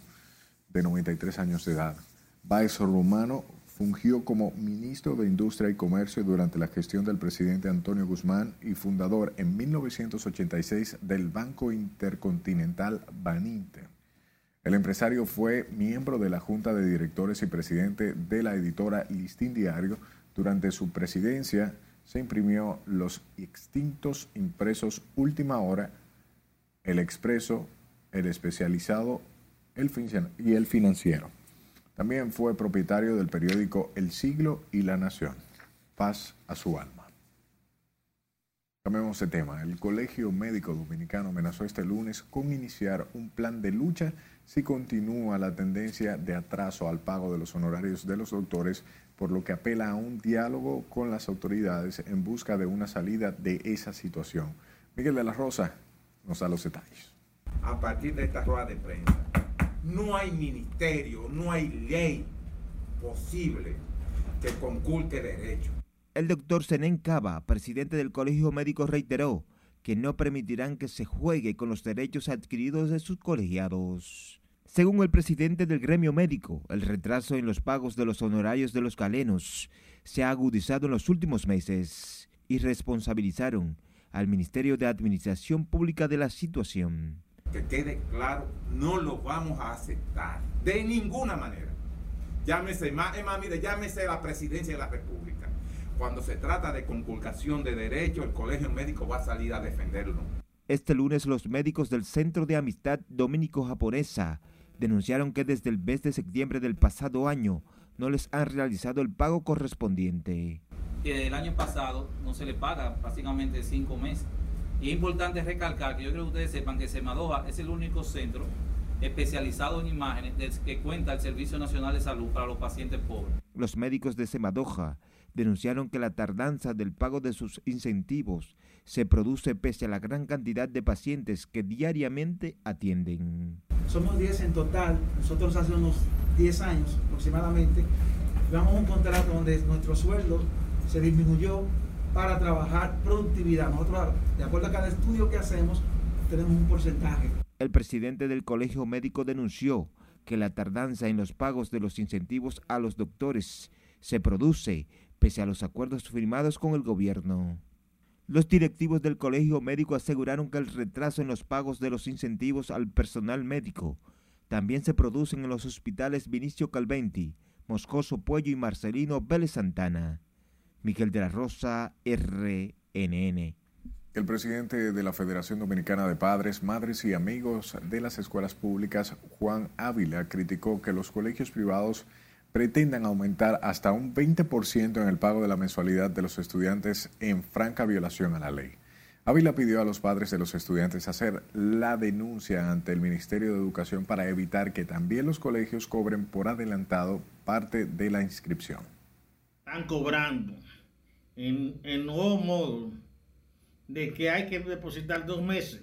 de 93 años de edad. Báez Romano Fungió como ministro de Industria y Comercio durante la gestión del presidente Antonio Guzmán y fundador en 1986 del Banco Intercontinental Baninter. El empresario fue miembro de la Junta de Directores y presidente de la editora Listín Diario. Durante su presidencia se imprimió los extintos impresos Última Hora, El Expreso, El Especializado y El Financiero. También fue propietario del periódico El Siglo y La Nación. Paz a su alma. Cambiemos de tema. El Colegio Médico Dominicano amenazó este lunes con iniciar un plan de lucha si continúa la tendencia de atraso al pago de los honorarios de los doctores, por lo que apela a un diálogo con las autoridades en busca de una salida de esa situación. Miguel de la Rosa nos da los detalles. A partir de esta rueda de prensa, no hay ministerio, no hay ley posible que conculte derecho. El doctor Zenén Cava, presidente del Colegio Médico, reiteró que no permitirán que se juegue con los derechos adquiridos de sus colegiados. Según el presidente del gremio médico, el retraso en los pagos de los honorarios de los galenos se ha agudizado en los últimos meses y responsabilizaron al Ministerio de Administración Pública de la situación. Que quede claro, no lo vamos a aceptar de ninguna manera. Llámese, más, mire, llámese la presidencia de la República. Cuando se trata de conculcación de derechos, el colegio médico va a salir a defenderlo. Este lunes los médicos del Centro de Amistad Dominico-Japonesa denunciaron que desde el mes de septiembre del pasado año no les han realizado el pago correspondiente. Que el año pasado no se le paga básicamente cinco meses. Y es importante recalcar que yo creo que ustedes sepan que Semadoja es el único centro especializado en imágenes que cuenta el Servicio Nacional de Salud para los pacientes pobres. Los médicos de Semadoja denunciaron que la tardanza del pago de sus incentivos se produce pese a la gran cantidad de pacientes que diariamente atienden. Somos 10 en total, nosotros hace unos 10 años aproximadamente, llevamos un contrato donde nuestro sueldo se disminuyó para trabajar productividad. Nosotros, de acuerdo a cada estudio que hacemos, tenemos un porcentaje. El presidente del Colegio Médico denunció que la tardanza en los pagos de los incentivos a los doctores se produce pese a los acuerdos firmados con el gobierno. Los directivos del Colegio Médico aseguraron que el retraso en los pagos de los incentivos al personal médico también se producen en los hospitales Vinicio Calventi, Moscoso Puello y Marcelino Vélez Santana. Miguel de la Rosa, RNN. El presidente de la Federación Dominicana de Padres, Madres y Amigos de las Escuelas Públicas, Juan Ávila, criticó que los colegios privados pretendan aumentar hasta un 20% en el pago de la mensualidad de los estudiantes en franca violación a la ley. Ávila pidió a los padres de los estudiantes hacer la denuncia ante el Ministerio de Educación para evitar que también los colegios cobren por adelantado parte de la inscripción. Están cobrando en, en nuevo modo de que hay que depositar dos meses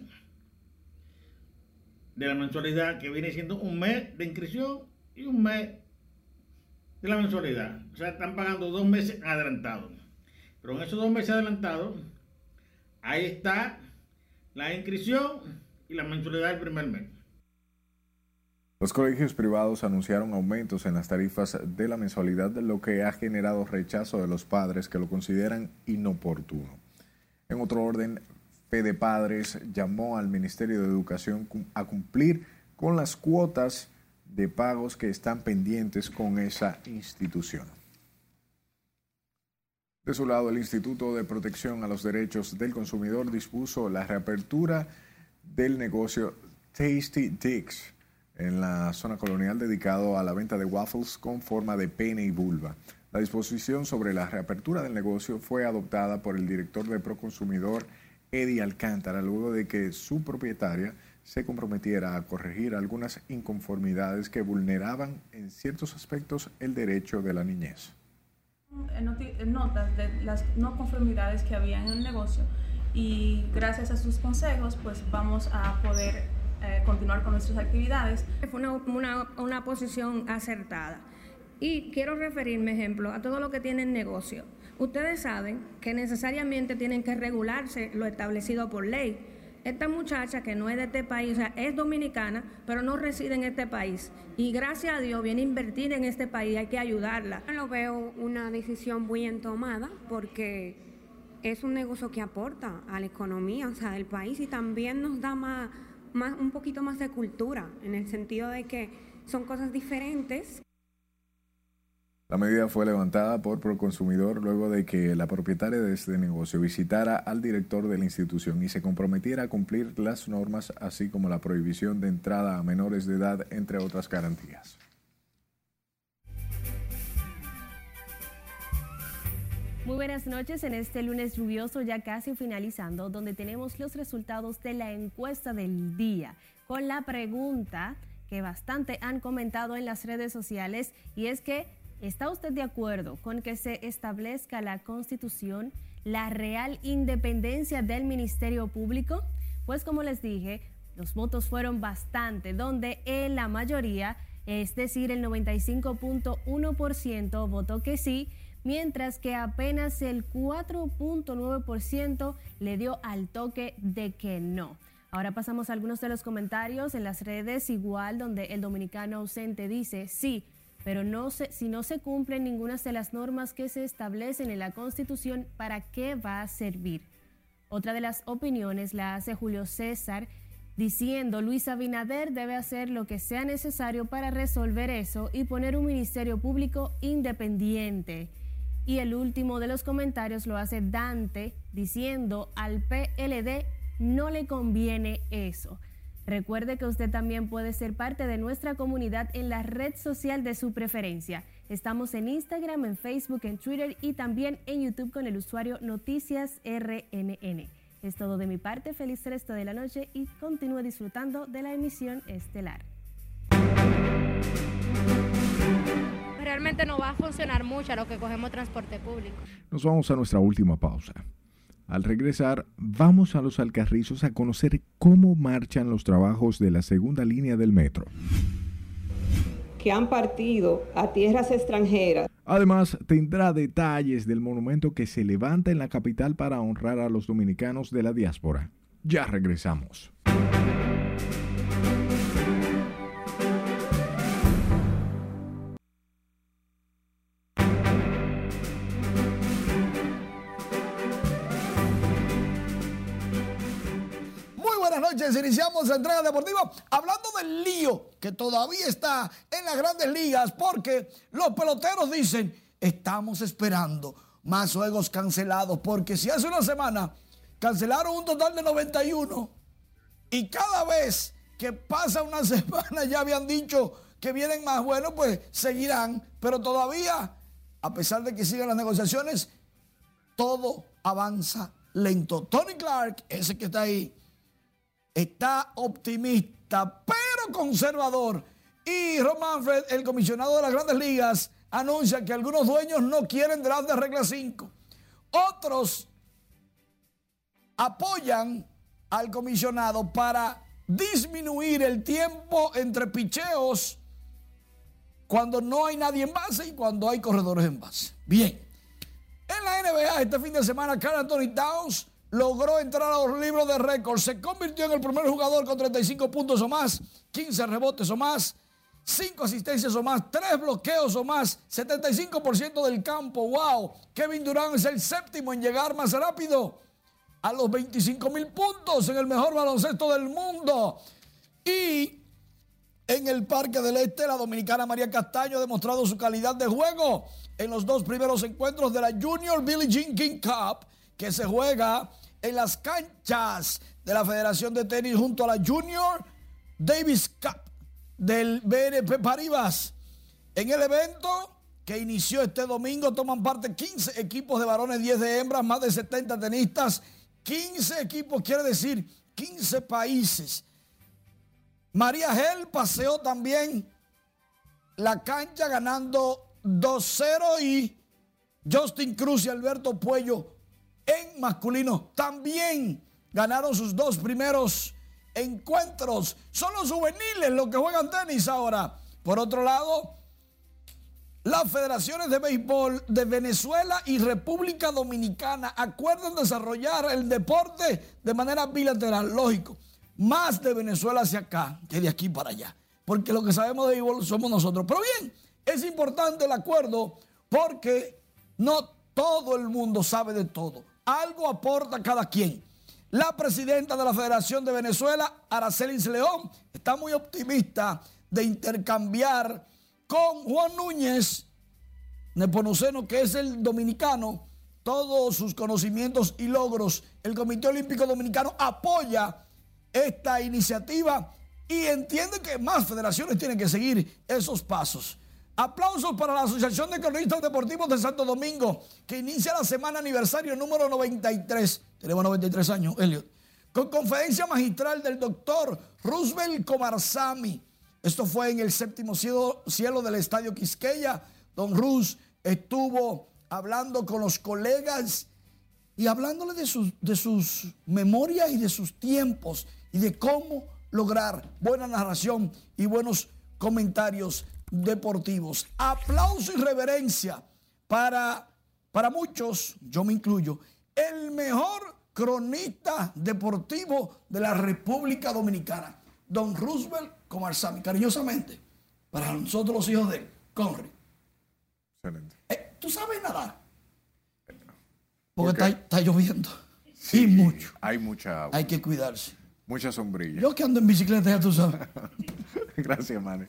de la mensualidad, que viene siendo un mes de inscripción y un mes de la mensualidad. O sea, están pagando dos meses adelantados. Pero en esos dos meses adelantados Ahí está la inscripción y la mensualidad del primer mes. Los colegios privados anunciaron aumentos en las tarifas de la mensualidad, lo que ha generado rechazo de los padres que lo consideran inoportuno. En otro orden, Fede Padres llamó al Ministerio de Educación a cumplir con las cuotas de pagos que están pendientes con esa institución. De su lado, el Instituto de Protección a los Derechos del Consumidor dispuso la reapertura del negocio Tasty Dicks en la zona colonial dedicado a la venta de waffles con forma de pene y vulva. La disposición sobre la reapertura del negocio fue adoptada por el director de Proconsumidor, Eddie Alcántara, luego de que su propietaria se comprometiera a corregir algunas inconformidades que vulneraban en ciertos aspectos el derecho de la niñez notas de las no conformidades que había en el negocio y gracias a sus consejos pues vamos a poder eh, continuar con nuestras actividades. Fue una, una, una, posición acertada y quiero referirme, ejemplo, a todo lo que tienen negocio. Ustedes saben que necesariamente tienen que regularse lo establecido por ley esta muchacha que no es de este país, o sea, es dominicana, pero no reside en este país. Y gracias a Dios viene a invertir en este país, hay que ayudarla. Lo veo una decisión muy entomada porque es un negocio que aporta a la economía, o sea, del país y también nos da más, más, un poquito más de cultura, en el sentido de que son cosas diferentes. La medida fue levantada por Proconsumidor luego de que la propietaria de este negocio visitara al director de la institución y se comprometiera a cumplir las normas, así como la prohibición de entrada a menores de edad, entre otras garantías. Muy buenas noches en este lunes lluvioso ya casi finalizando, donde tenemos los resultados de la encuesta del día con la pregunta que bastante han comentado en las redes sociales y es que ¿Está usted de acuerdo con que se establezca la Constitución la real independencia del Ministerio Público? Pues como les dije, los votos fueron bastante, donde en la mayoría, es decir, el 95.1% votó que sí, mientras que apenas el 4.9% le dio al toque de que no. Ahora pasamos a algunos de los comentarios en las redes, igual donde el dominicano ausente dice, sí, pero no se, si no se cumplen ninguna de las normas que se establecen en la Constitución, ¿para qué va a servir? Otra de las opiniones la hace Julio César, diciendo Luis Abinader debe hacer lo que sea necesario para resolver eso y poner un ministerio público independiente. Y el último de los comentarios lo hace Dante, diciendo al PLD no le conviene eso. Recuerde que usted también puede ser parte de nuestra comunidad en la red social de su preferencia. Estamos en Instagram, en Facebook, en Twitter y también en YouTube con el usuario Noticias RNN. Es todo de mi parte, feliz resto de la noche y continúe disfrutando de la emisión estelar. Realmente no va a funcionar mucho a lo que cogemos transporte público. Nos vamos a nuestra última pausa. Al regresar, vamos a los Alcarrizos a conocer cómo marchan los trabajos de la segunda línea del metro. Que han partido a tierras extranjeras. Además, tendrá detalles del monumento que se levanta en la capital para honrar a los dominicanos de la diáspora. Ya regresamos. Noches. Iniciamos la entrega deportiva hablando del lío que todavía está en las grandes ligas porque los peloteros dicen, estamos esperando más juegos cancelados porque si hace una semana cancelaron un total de 91 y cada vez que pasa una semana ya habían dicho que vienen más, bueno, pues seguirán, pero todavía, a pesar de que sigan las negociaciones, todo avanza lento. Tony Clark, ese que está ahí, está optimista, pero conservador. Y Ron Manfred, el comisionado de las grandes ligas, anuncia que algunos dueños no quieren draft de regla 5. Otros apoyan al comisionado para disminuir el tiempo entre picheos cuando no hay nadie en base y cuando hay corredores en base. Bien. En la NBA este fin de semana, Carl Anthony Towns logró entrar a los libros de récord. Se convirtió en el primer jugador con 35 puntos o más, 15 rebotes o más, 5 asistencias o más, 3 bloqueos o más, 75% del campo. ¡Wow! Kevin Durant es el séptimo en llegar más rápido a los 25 mil puntos en el mejor baloncesto del mundo. Y en el Parque del Este, la dominicana María Castaño ha demostrado su calidad de juego en los dos primeros encuentros de la Junior Billie Jean King Cup, que se juega en las canchas de la Federación de Tenis junto a la Junior Davis Cup del BNP Paribas. En el evento que inició este domingo toman parte 15 equipos de varones, 10 de hembras, más de 70 tenistas. 15 equipos quiere decir 15 países. María Gel paseó también la cancha ganando 2-0 y Justin Cruz y Alberto Puello en masculino también ganaron sus dos primeros encuentros. Son los juveniles los que juegan tenis ahora. Por otro lado, las federaciones de béisbol de Venezuela y República Dominicana acuerdan desarrollar el deporte de manera bilateral, lógico, más de Venezuela hacia acá que de aquí para allá, porque lo que sabemos de béisbol somos nosotros. Pero bien, es importante el acuerdo porque no todo el mundo sabe de todo algo aporta cada quien. La presidenta de la Federación de Venezuela, Aracelis León, está muy optimista de intercambiar con Juan Núñez, Neponuceno, que es el dominicano, todos sus conocimientos y logros. El Comité Olímpico Dominicano apoya esta iniciativa y entiende que más federaciones tienen que seguir esos pasos. Aplausos para la Asociación de Cronistas Deportivos de Santo Domingo, que inicia la semana aniversario número 93. Tenemos 93 años, Elliot. Con conferencia magistral del doctor Roosevelt Comarzami. Esto fue en el séptimo cielo, cielo del Estadio Quisqueya. Don Ruz estuvo hablando con los colegas y hablándole de sus, de sus memorias y de sus tiempos y de cómo lograr buena narración y buenos comentarios deportivos. Aplauso y reverencia para para muchos, yo me incluyo, el mejor cronista deportivo de la República Dominicana, don Roosevelt Comarsami, cariñosamente, para nosotros los hijos de él, Conry. Excelente. Eh, ¿Tú sabes nadar? Porque está, está lloviendo. y mucho. Hay mucha agua. Hay que cuidarse. Mucha sombrilla. Yo que ando en bicicleta, ya tú sabes. Gracias, Mane.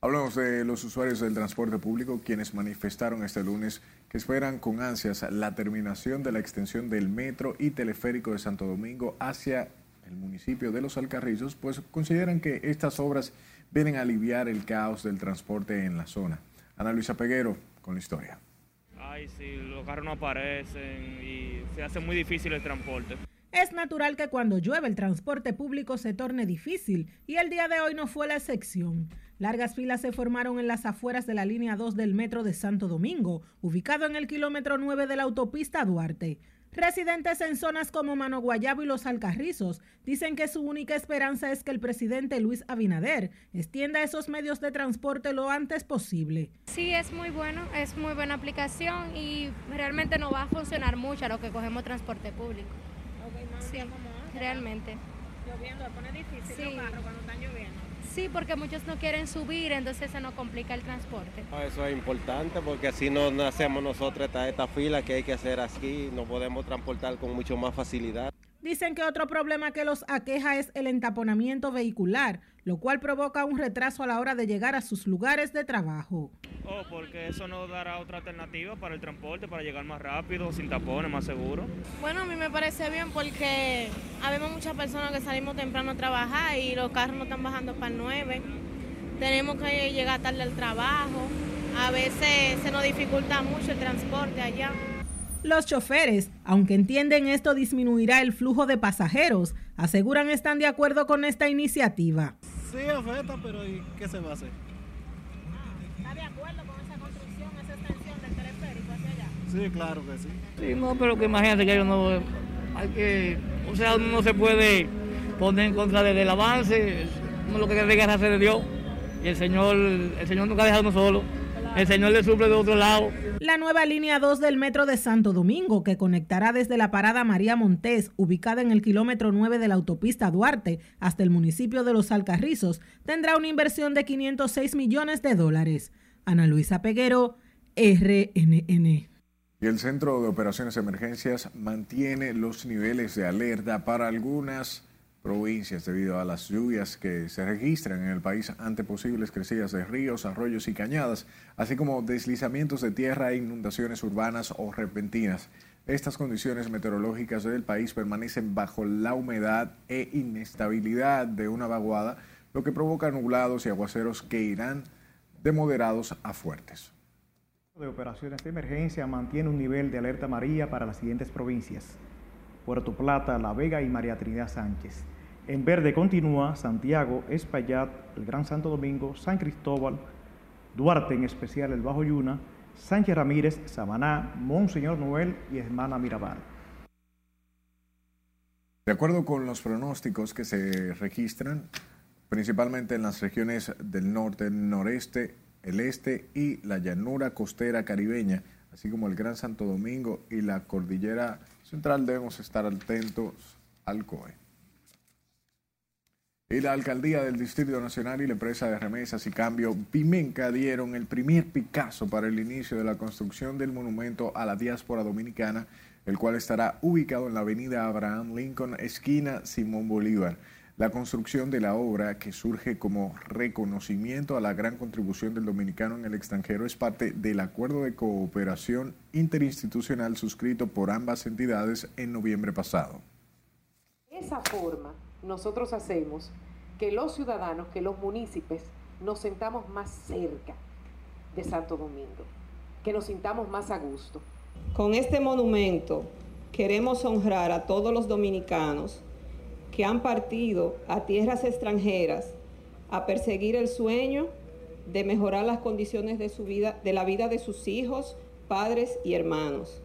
Hablamos de los usuarios del transporte público, quienes manifestaron este lunes que esperan con ansias la terminación de la extensión del metro y teleférico de Santo Domingo hacia el municipio de Los Alcarrizos, pues consideran que estas obras vienen a aliviar el caos del transporte en la zona. Ana Luisa Peguero con la historia. Ay, sí, los carros no aparecen y se hace muy difícil el transporte. Es natural que cuando llueve el transporte público se torne difícil y el día de hoy no fue la excepción. Largas filas se formaron en las afueras de la línea 2 del metro de Santo Domingo, ubicado en el kilómetro 9 de la autopista Duarte. Residentes en zonas como Mano Guayabo y Los Alcarrizos dicen que su única esperanza es que el presidente Luis Abinader extienda esos medios de transporte lo antes posible. Sí, es muy bueno, es muy buena aplicación y realmente no va a funcionar mucho a lo que cogemos transporte público. sí, realmente. Lloviendo, pone difícil Sí. los carros cuando están lloviendo. Sí, porque muchos no quieren subir, entonces se nos complica el transporte. No, Eso es importante porque así no hacemos nosotros esta, esta fila que hay que hacer aquí, nos podemos transportar con mucho más facilidad. Dicen que otro problema que los aqueja es el entaponamiento vehicular, lo cual provoca un retraso a la hora de llegar a sus lugares de trabajo. Oh, porque eso nos dará otra alternativa para el transporte, para llegar más rápido, sin tapones, más seguro. Bueno, a mí me parece bien porque habemos muchas personas que salimos temprano a trabajar y los carros no están bajando para el 9. Tenemos que llegar tarde al trabajo. A veces se nos dificulta mucho el transporte allá. Los choferes, aunque entienden esto disminuirá el flujo de pasajeros, aseguran están de acuerdo con esta iniciativa. Sí, afecta, pero ¿y qué se va a hacer? ¿Está de acuerdo con esa construcción, esa extensión del teleférico hacia allá? Sí, claro que sí. Sí, no, pero que imagínate que yo no, hay que, o sea, uno no se puede poner en contra de- del avance, uno lo que tiene que hacer de Dios, y el Señor, el Señor nunca deja a uno solo, el Señor le suple de otro lado. La nueva línea 2 del metro de Santo Domingo, que conectará desde la parada María Montés, ubicada en el kilómetro 9 de la autopista Duarte, hasta el municipio de Los Alcarrizos, tendrá una inversión de 506 millones de dólares. Ana Luisa Peguero, RNN. Y el Centro de Operaciones de Emergencias mantiene los niveles de alerta para algunas provincias debido a las lluvias que se registran en el país ante posibles crecidas de ríos, arroyos y cañadas, así como deslizamientos de tierra e inundaciones urbanas o repentinas. Estas condiciones meteorológicas del país permanecen bajo la humedad e inestabilidad de una vaguada, lo que provoca nublados y aguaceros que irán de moderados a fuertes. de operaciones de emergencia mantiene un nivel de alerta amarilla para las siguientes provincias: Puerto Plata, La Vega y María Trinidad Sánchez. En verde continúa Santiago, Espaillat, el Gran Santo Domingo, San Cristóbal, Duarte, en especial el Bajo Yuna, Sánchez Ramírez, Samaná, Monseñor Noel y Hermana Mirabal. De acuerdo con los pronósticos que se registran, principalmente en las regiones del norte, noreste, el este y la llanura costera caribeña, así como el Gran Santo Domingo y la cordillera central, debemos estar atentos al COE. Y la alcaldía del Distrito Nacional y la empresa de remesas y cambio Pimenca dieron el primer Picasso para el inicio de la construcción del monumento a la diáspora dominicana, el cual estará ubicado en la avenida Abraham Lincoln, esquina Simón Bolívar. La construcción de la obra, que surge como reconocimiento a la gran contribución del dominicano en el extranjero, es parte del acuerdo de cooperación interinstitucional suscrito por ambas entidades en noviembre pasado. Esa forma, nosotros hacemos que los ciudadanos, que los municipios, nos sentamos más cerca de Santo Domingo, que nos sintamos más a gusto. Con este monumento queremos honrar a todos los dominicanos que han partido a tierras extranjeras a perseguir el sueño de mejorar las condiciones de su vida, de la vida de sus hijos, padres y hermanos.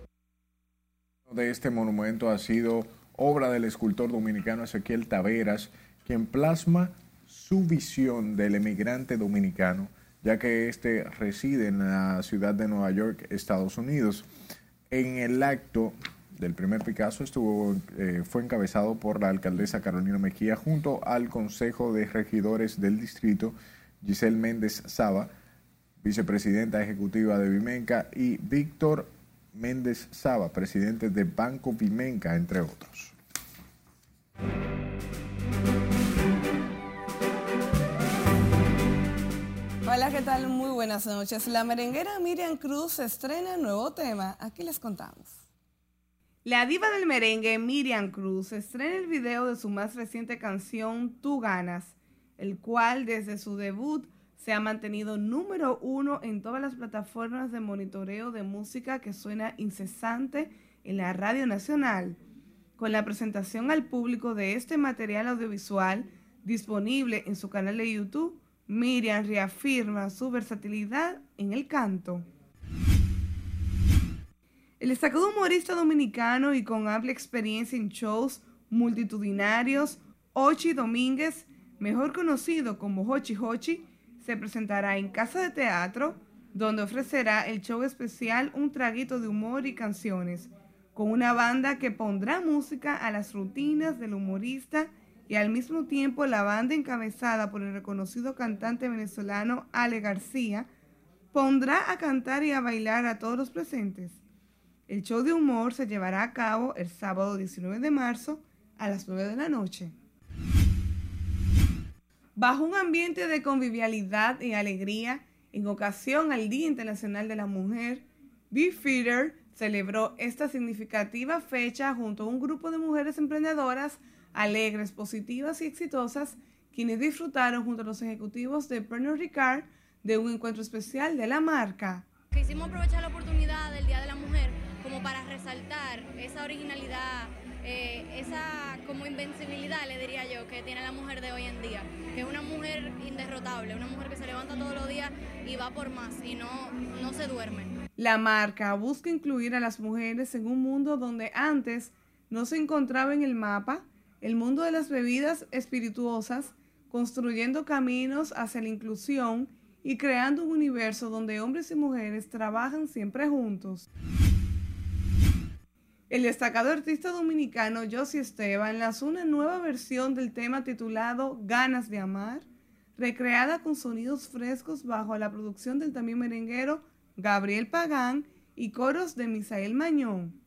de este monumento ha sido obra del escultor dominicano Ezequiel Taveras, quien plasma su visión del emigrante dominicano, ya que éste reside en la ciudad de Nueva York, Estados Unidos. En el acto del primer Picasso estuvo, eh, fue encabezado por la alcaldesa Carolina Mejía junto al Consejo de Regidores del Distrito, Giselle Méndez Saba, vicepresidenta ejecutiva de Vimenca, y Víctor Méndez Saba, presidente de Banco Vimenca, entre otros. Hola, ¿qué tal? Muy buenas noches. La merenguera Miriam Cruz estrena nuevo tema. Aquí les contamos. La diva del merengue Miriam Cruz estrena el video de su más reciente canción Tú ganas, el cual desde su debut se ha mantenido número uno en todas las plataformas de monitoreo de música que suena incesante en la radio nacional. Con la presentación al público de este material audiovisual disponible en su canal de YouTube, Miriam reafirma su versatilidad en el canto. El destacado humorista dominicano y con amplia experiencia en shows multitudinarios, Ochi Domínguez, mejor conocido como Hochi Hochi, se presentará en Casa de Teatro, donde ofrecerá el show especial Un traguito de humor y canciones, con una banda que pondrá música a las rutinas del humorista y al mismo tiempo la banda encabezada por el reconocido cantante venezolano Ale García pondrá a cantar y a bailar a todos los presentes. El show de humor se llevará a cabo el sábado 19 de marzo a las 9 de la noche. Bajo un ambiente de convivialidad y alegría, en ocasión al Día Internacional de la Mujer, Beefeater celebró esta significativa fecha junto a un grupo de mujeres emprendedoras alegres, positivas y exitosas, quienes disfrutaron junto a los ejecutivos de Pernod Ricard de un encuentro especial de la marca. Quisimos aprovechar la oportunidad del Día de la Mujer como para resaltar esa originalidad, eh, esa como invencibilidad, le diría yo, que tiene la mujer de hoy en día, que es una mujer inderrotable, una mujer que se levanta todos los días y va por más y no, no se duerme. La marca busca incluir a las mujeres en un mundo donde antes no se encontraba en el mapa el mundo de las bebidas espirituosas, construyendo caminos hacia la inclusión y creando un universo donde hombres y mujeres trabajan siempre juntos. El destacado artista dominicano Josie Esteban lanzó una nueva versión del tema titulado Ganas de Amar, recreada con sonidos frescos bajo la producción del también merenguero Gabriel Pagán y coros de Misael Mañón.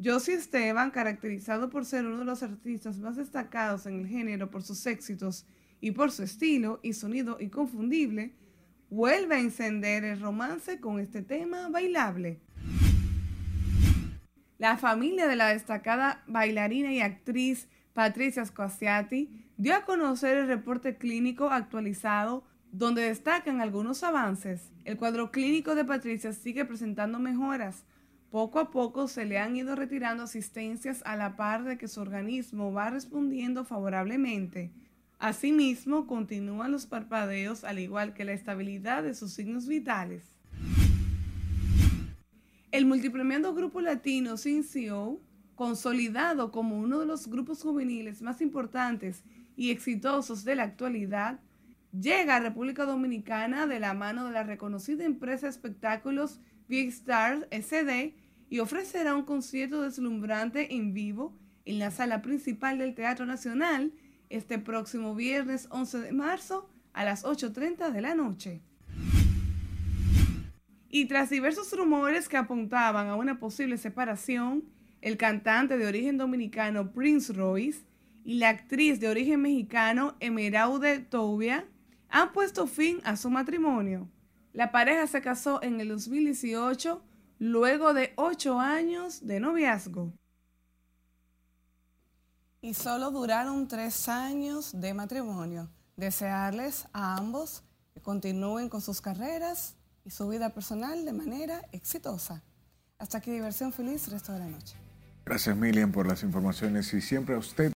Josie Esteban, caracterizado por ser uno de los artistas más destacados en el género por sus éxitos y por su estilo y sonido inconfundible, vuelve a encender el romance con este tema bailable. La familia de la destacada bailarina y actriz Patricia Scoasiati dio a conocer el reporte clínico actualizado donde destacan algunos avances. El cuadro clínico de Patricia sigue presentando mejoras, poco a poco se le han ido retirando asistencias a la par de que su organismo va respondiendo favorablemente. Asimismo, continúan los parpadeos al igual que la estabilidad de sus signos vitales. El multipremiado grupo latino CNCO, consolidado como uno de los grupos juveniles más importantes y exitosos de la actualidad, llega a República Dominicana de la mano de la reconocida empresa de espectáculos Big Stars SD y ofrecerá un concierto deslumbrante en vivo en la sala principal del Teatro Nacional este próximo viernes 11 de marzo a las 8.30 de la noche. Y tras diversos rumores que apuntaban a una posible separación, el cantante de origen dominicano Prince Royce y la actriz de origen mexicano Emeraude Tobia han puesto fin a su matrimonio. La pareja se casó en el 2018 luego de ocho años de noviazgo. Y solo duraron tres años de matrimonio. Desearles a ambos que continúen con sus carreras su vida personal de manera exitosa. Hasta aquí diversión feliz, resto de la noche. Gracias Milian por las informaciones y siempre a usted.